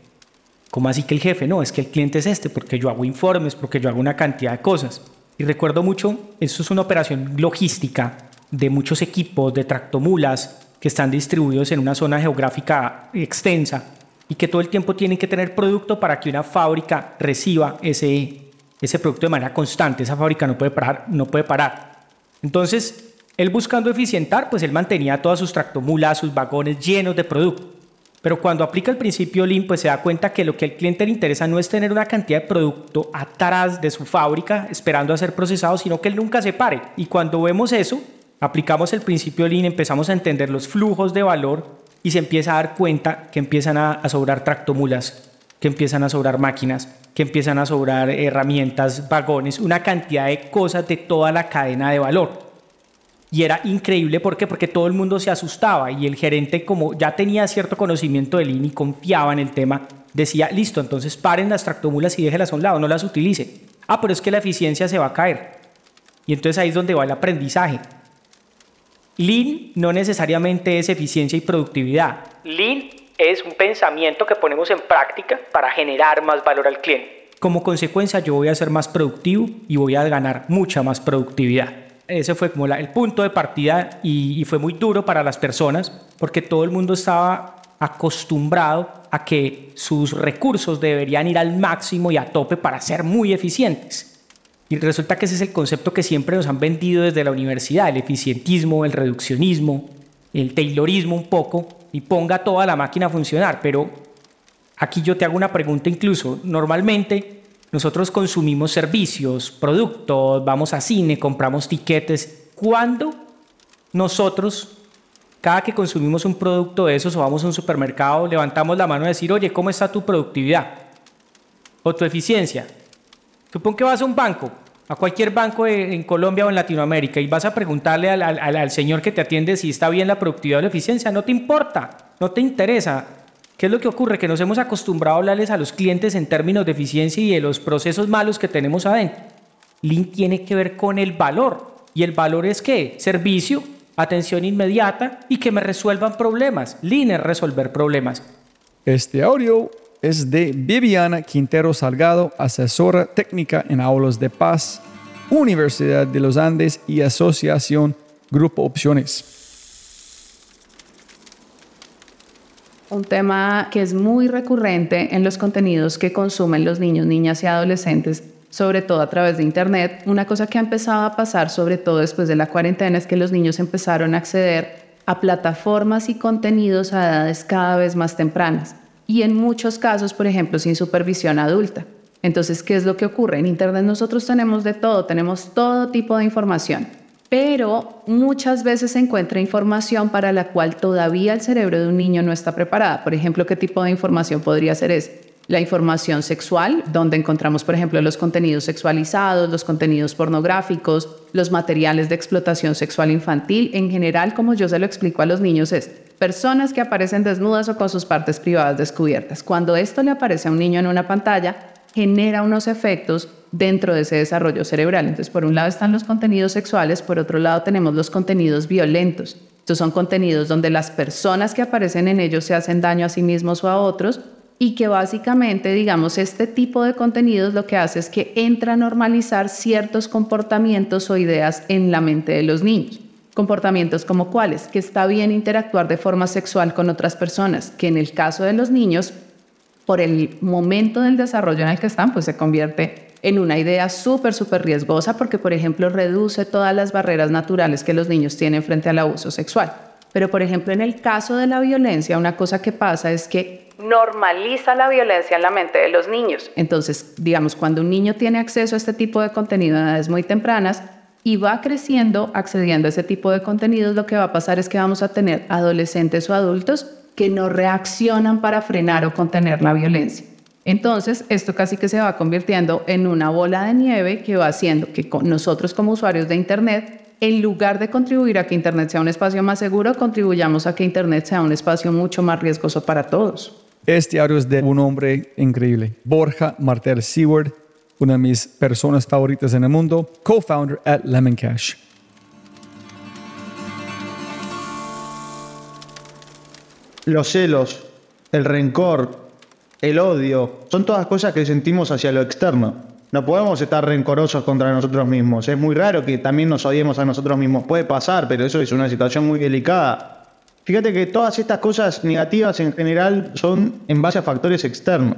¿Cómo así que el jefe? No, es que el cliente es este, porque yo hago informes, porque yo hago una cantidad de cosas. Y recuerdo mucho, esto es una operación logística de muchos equipos de tractomulas que están distribuidos en una zona geográfica extensa y que todo el tiempo tienen que tener producto para que una fábrica reciba ese, ese producto de manera constante. Esa fábrica no puede parar. No puede parar. Entonces, Él buscando eficientar, pues él mantenía todas sus tractomulas, sus vagones llenos de producto. Pero cuando aplica el principio Lean, pues se da cuenta que lo que al cliente le interesa no es tener una cantidad de producto atrás de su fábrica esperando a ser procesado, sino que él nunca se pare. Y cuando vemos eso, aplicamos el principio Lean, empezamos a entender los flujos de valor y se empieza a dar cuenta que empiezan a, a sobrar tractomulas, que empiezan a sobrar máquinas, que empiezan a sobrar herramientas, vagones, una cantidad de cosas de toda la cadena de valor. Y era increíble, ¿por qué? Porque todo el mundo se asustaba y el gerente, como ya tenía cierto conocimiento del Lean y confiaba en el tema, decía, listo, entonces paren las tractomulas y déjelas a un lado, no las utilice. Ah, pero es que la eficiencia se va a caer. Y entonces ahí es donde va el aprendizaje. Lean no necesariamente es eficiencia y productividad. Lean es un pensamiento que ponemos en práctica para generar más valor al cliente. Como consecuencia, yo voy a ser más productivo y voy a ganar mucha más productividad ese fue como el punto de partida y, fue muy duro para las personas porque todo el mundo estaba acostumbrado a que sus recursos deberían ir al máximo y a tope para ser muy eficientes. Y resulta que ese es el concepto que siempre nos han vendido desde la universidad, el eficientismo, el reduccionismo, el taylorismo un poco, y ponga toda la máquina a funcionar. Pero aquí yo te hago una pregunta incluso. Normalmente nosotros consumimos servicios, productos, vamos a cine, compramos tiquetes. ¿Cuándo nosotros, cada que consumimos un producto de esos o vamos a un supermercado, levantamos la mano y decir, oye, ¿cómo está tu productividad? O tu eficiencia. Supón que vas a un banco, a cualquier banco en Colombia o en Latinoamérica y vas a preguntarle al, al señor que te atiende si está bien la productividad o la eficiencia. No te importa, no te interesa. ¿Qué es lo que ocurre? Que nos hemos acostumbrado a hablarles a los clientes en términos de eficiencia y de los procesos malos que tenemos adentro. Lean tiene que ver con el valor. ¿Y el valor es qué? Servicio, atención inmediata y que me resuelvan problemas. Lean es resolver problemas. Este audio es de Viviana Quintero Salgado, asesora técnica en Aulas de Paz, Universidad de los Andes y Asociación Grupo Opciones. Un tema que es muy recurrente en los contenidos que consumen los niños, niñas y adolescentes, sobre todo a través de Internet. Una cosa que ha empezado a pasar, sobre todo después de la cuarentena, es que los niños empezaron a acceder a plataformas y contenidos a edades cada vez más tempranas. Y en muchos casos, por ejemplo, sin supervisión adulta. Entonces, ¿qué es lo que ocurre? En Internet nosotros tenemos de todo, tenemos todo tipo de información pero muchas veces se encuentra información para la cual todavía el cerebro de un niño no está preparada. Por ejemplo, ¿qué tipo de información podría ser es la información sexual, donde encontramos, por ejemplo, los contenidos sexualizados, los contenidos pornográficos, los materiales de explotación sexual infantil. En general, como yo se lo explico a los niños, es personas que aparecen desnudas o con sus partes privadas descubiertas. Cuando esto le aparece a un niño en una pantalla, genera unos efectos dentro de ese desarrollo cerebral. Entonces, por un lado están los contenidos sexuales, por otro lado tenemos los contenidos violentos. Estos son contenidos donde las personas que aparecen en ellos se hacen daño a sí mismos o a otros y que básicamente, digamos, este tipo de contenidos lo que hace es que entra a normalizar ciertos comportamientos o ideas en la mente de los niños. Comportamientos como cuáles, que está bien interactuar de forma sexual con otras personas, que en el caso de los niños, por el momento del desarrollo en el que están, pues se convierte en una idea súper, súper riesgosa porque, por ejemplo, reduce todas las barreras naturales que los niños tienen frente al abuso sexual. Pero, por ejemplo, en el caso de la violencia, una cosa que pasa es que normaliza la violencia en la mente de los niños. Entonces, digamos, cuando un niño tiene acceso a este tipo de contenido en edades muy tempranas y va creciendo accediendo a ese tipo de contenidos, lo que va a pasar es que vamos a tener adolescentes o adultos que no reaccionan para frenar o contener la violencia. Entonces, esto casi que se va convirtiendo en una bola de nieve que va haciendo que nosotros como usuarios de Internet, en lugar de contribuir a que Internet sea un espacio más seguro, contribuyamos a que Internet sea un espacio mucho más riesgoso para todos. Este audio es de un hombre increíble, Borja Martel Seward, una de mis personas favoritas en el mundo, co-founder at Lemon Cash. Los celos, el rencor, el odio, son todas cosas que sentimos hacia lo externo. No podemos estar rencorosos contra nosotros mismos. Es muy raro que también nos odiemos a nosotros mismos. Puede pasar, pero eso es una situación muy delicada. Fíjate que todas estas cosas negativas en general son en base a factores externos.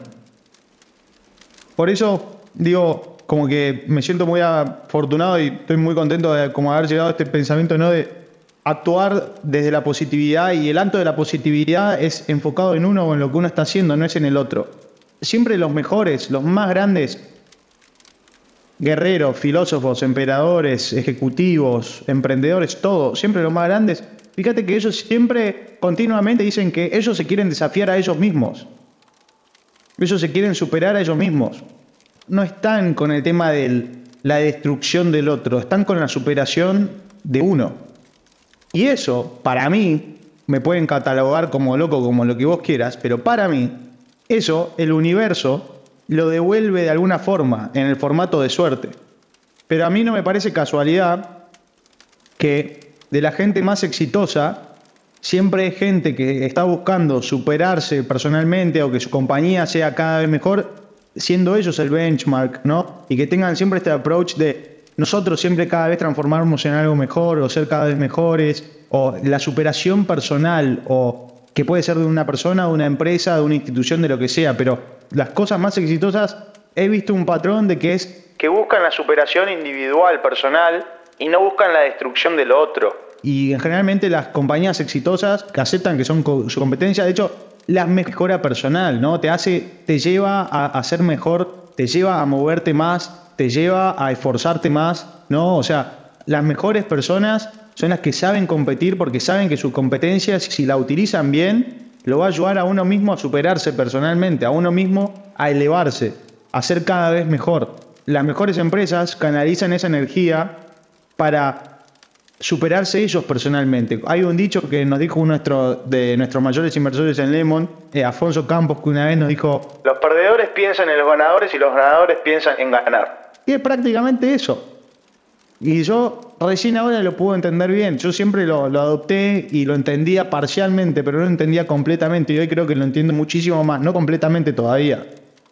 Por eso, digo, como que me siento muy afortunado y estoy muy contento de como haber llegado a este pensamiento, ¿no? De actuar desde la positividad y el acto de la positividad es enfocado en uno o en lo que uno está haciendo, no es en el otro. Siempre los mejores, los más grandes guerreros, filósofos, emperadores, ejecutivos, emprendedores, todo, siempre los más grandes, fíjate que ellos siempre continuamente dicen que ellos se quieren desafiar a ellos mismos. Ellos se quieren superar a ellos mismos. No están con el tema de la destrucción del otro, están con la superación de uno. Y eso, para mí, me pueden catalogar como loco, como lo que vos quieras, pero para mí, eso, el universo, lo devuelve de alguna forma, en el formato de suerte. Pero a mí no me parece casualidad que de la gente más exitosa, siempre hay gente que está buscando superarse personalmente o que su compañía sea cada vez mejor, siendo ellos el benchmark, ¿no? Y que tengan siempre este approach de nosotros siempre cada vez transformarnos en algo mejor o ser cada vez mejores, o la superación personal, o que puede ser de una persona, de una empresa, de una institución, de lo que sea, pero las cosas más exitosas he visto un patrón de que es que buscan la superación individual, personal, y no buscan la destrucción del otro. Y generalmente las compañías exitosas que aceptan que son su competencia, de hecho, las mejora personal, ¿no? Te hace, te lleva a, a ser mejor, te lleva a moverte más, te lleva a esforzarte más, ¿no? O sea, las mejores personas son las que saben competir porque saben que su competencia, si la utilizan bien, lo va a ayudar a uno mismo a superarse personalmente, a uno mismo a elevarse, a ser cada vez mejor. Las mejores empresas canalizan esa energía para superarse ellos personalmente. Hay un dicho que nos dijo uno de nuestros mayores inversores en Lemon, eh, Afonso Campos, que una vez nos dijo, los perdedores piensan en los ganadores y los ganadores piensan en ganar. Y es prácticamente eso. Y yo recién ahora lo puedo entender bien. Yo siempre lo, adopté y lo entendía parcialmente, pero no lo entendía completamente. Y hoy creo que lo entiendo muchísimo más, no completamente todavía.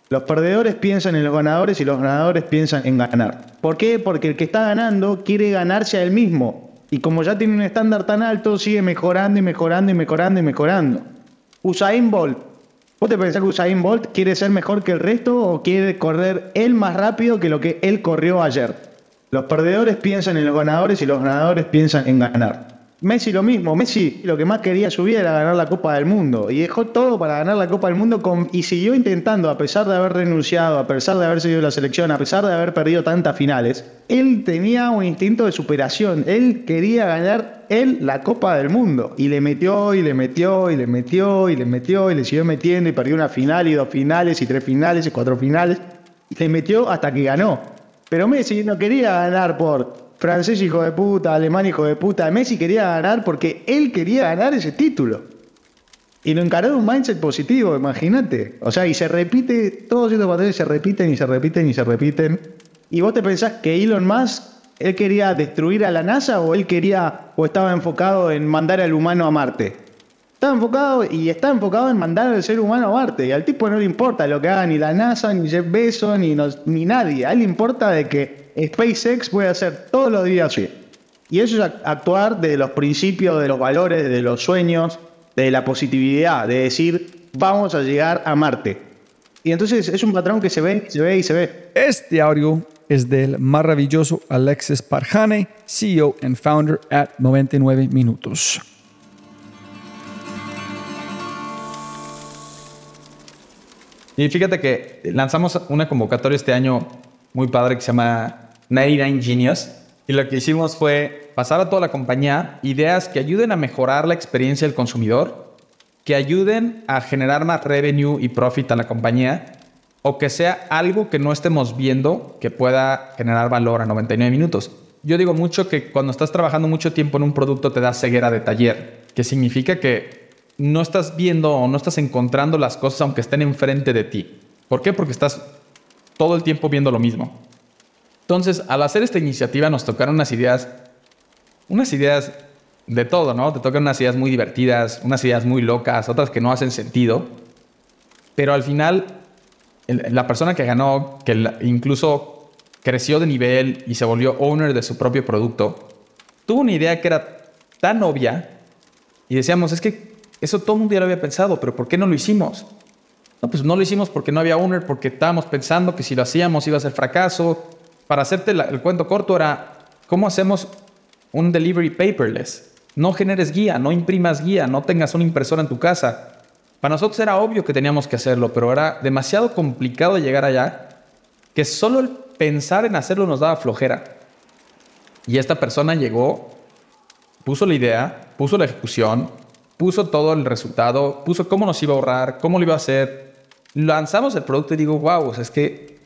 Los perdedores piensan en los ganadores y los ganadores piensan en ganar. ¿Por qué? Porque el que está ganando quiere ganarse a él mismo. Y como ya tiene un estándar tan alto, sigue mejorando y mejorando y mejorando y mejorando. Usain Bolt. ¿Vos te pensás que Usain Bolt quiere ser mejor que el resto o quiere correr él más rápido que lo que él corrió ayer? Los perdedores piensan en los ganadores y los ganadores piensan en ganar. Messi lo mismo, Messi lo que más quería subir era ganar la Copa del Mundo y dejó todo para ganar la Copa del Mundo y siguió intentando, a pesar de haber renunciado, a pesar de haber seguido la selección, a pesar de haber perdido tantas finales, él tenía un instinto de superación, él quería ganar él la Copa del Mundo y le metió y le metió y le metió y le metió y le siguió metiendo y perdió una final y dos finales y tres finales y cuatro finales le metió hasta que ganó. Pero Messi no quería ganar por francés hijo de puta, alemán hijo de puta. Messi quería ganar porque él quería ganar ese título. Y lo encaró de un mindset positivo, imagínate. O sea, y se repite, todos estos patrones se repiten y se repiten y se repiten. Y vos te pensás que Elon Musk, él quería destruir a la NASA o él quería o estaba enfocado en mandar al humano a Marte. Está enfocado y está enfocado en mandar al ser humano a Marte. Y al tipo no le importa lo que haga ni la NASA, ni Jeff Bezos, ni, ni nadie. A él le importa de que SpaceX puede hacer todos los días así. Y eso es actuar de los principios, de los valores, de los sueños, de la positividad, de decir, vamos a llegar a Marte. Y entonces es un patrón que se ve, se ve y se ve. Este audio es del maravilloso Alexis Parjane, CEO and founder at 99 Minutos. Y fíjate que lanzamos una convocatoria este año muy padre que se llama 99 Genius. Y lo que hicimos fue pasar a toda la compañía ideas que ayuden a mejorar la experiencia del consumidor, que ayuden a generar más revenue y profit a la compañía, o que sea algo que no estemos viendo que pueda generar valor a 99 minutos. Yo digo mucho que cuando estás trabajando mucho tiempo en un producto te da ceguera de taller, que significa que no estás viendo o no estás encontrando las cosas aunque estén enfrente de ti. ¿Por qué? Porque estás todo el tiempo viendo lo mismo. Entonces, al hacer esta iniciativa nos tocaron unas ideas, unas ideas de todo, ¿no? Te tocan unas ideas muy divertidas, unas ideas muy locas, otras que no hacen sentido. Pero al final, la persona que ganó, que incluso creció de nivel y se volvió owner de su propio producto, tuvo una idea que era tan obvia y decíamos, es que eso todo el mundo ya lo había pensado, pero ¿por qué no lo hicimos? No, pues no lo hicimos porque no había owner, porque estábamos pensando que si lo hacíamos iba a ser fracaso. Para hacerte el cuento corto era, ¿cómo hacemos un delivery paperless? No generes guía, no imprimas guía, no tengas una impresora en tu casa. Para nosotros era obvio que teníamos que hacerlo, pero era demasiado complicado llegar allá que solo el pensar en hacerlo nos daba flojera. Y esta persona llegó, puso la idea, puso la ejecución, puso todo el resultado, puso cómo nos iba a ahorrar, cómo lo iba a hacer. Lanzamos el producto y digo, wow, es que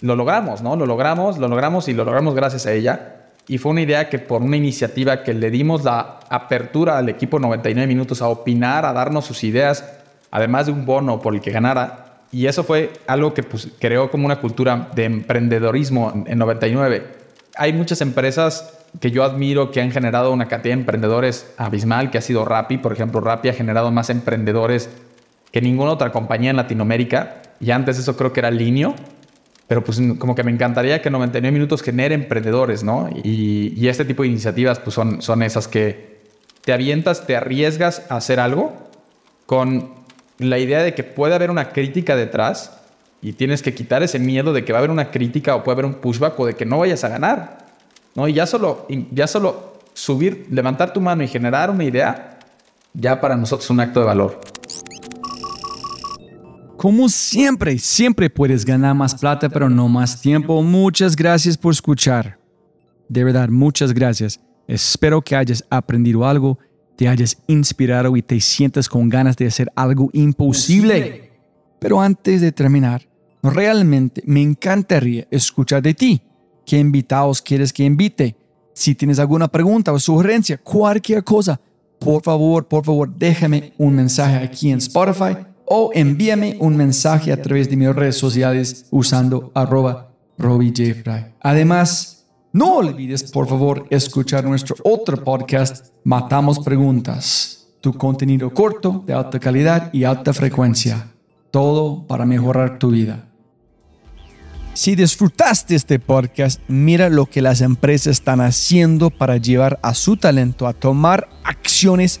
lo logramos, ¿no? Lo logramos, lo logramos y lo logramos gracias a ella. Y fue una idea que por una iniciativa que le dimos la apertura al equipo 99 minutos a opinar, a darnos sus ideas, además de un bono por el que ganara. Y eso fue algo que pues, creó como una cultura de emprendedorismo en, en 99. Hay muchas empresas que yo admiro que han generado una cantidad de emprendedores abismal, que ha sido Rappi. Por ejemplo, Rappi ha generado más emprendedores que ninguna otra compañía en Latinoamérica. Y antes eso creo que era Linio. Pero pues como que me encantaría que 99 minutos genere emprendedores, ¿no? Y, este tipo de iniciativas pues son, son esas que te avientas, te arriesgas a hacer algo con la idea de que puede haber una crítica detrás y tienes que quitar ese miedo de que va a haber una crítica o puede haber un pushback o de que no vayas a ganar, ¿no? Y ya solo, ya solo subir, levantar tu mano y generar una idea, ya para nosotros es un acto de valor. Como siempre, siempre puedes ganar más plata, pero no más tiempo. Muchas gracias por escuchar. De verdad, muchas gracias. Espero que hayas aprendido algo, te hayas inspirado y te sientas con ganas de hacer algo imposible. Pero antes de terminar, realmente me encantaría escuchar de ti. ¿Qué invitados quieres que invite? Si tienes alguna pregunta o sugerencia, cualquier cosa, por favor, por favor, déjame un mensaje aquí en Spotify o envíame un mensaje a través de mis redes sociales usando arroba. Además, no olvides, por favor, escuchar nuestro otro podcast, Matamos Preguntas, tu contenido corto, de alta calidad y alta frecuencia. Todo para mejorar tu vida. Si disfrutaste este podcast, mira lo que las empresas están haciendo para llevar a su talento a tomar acciones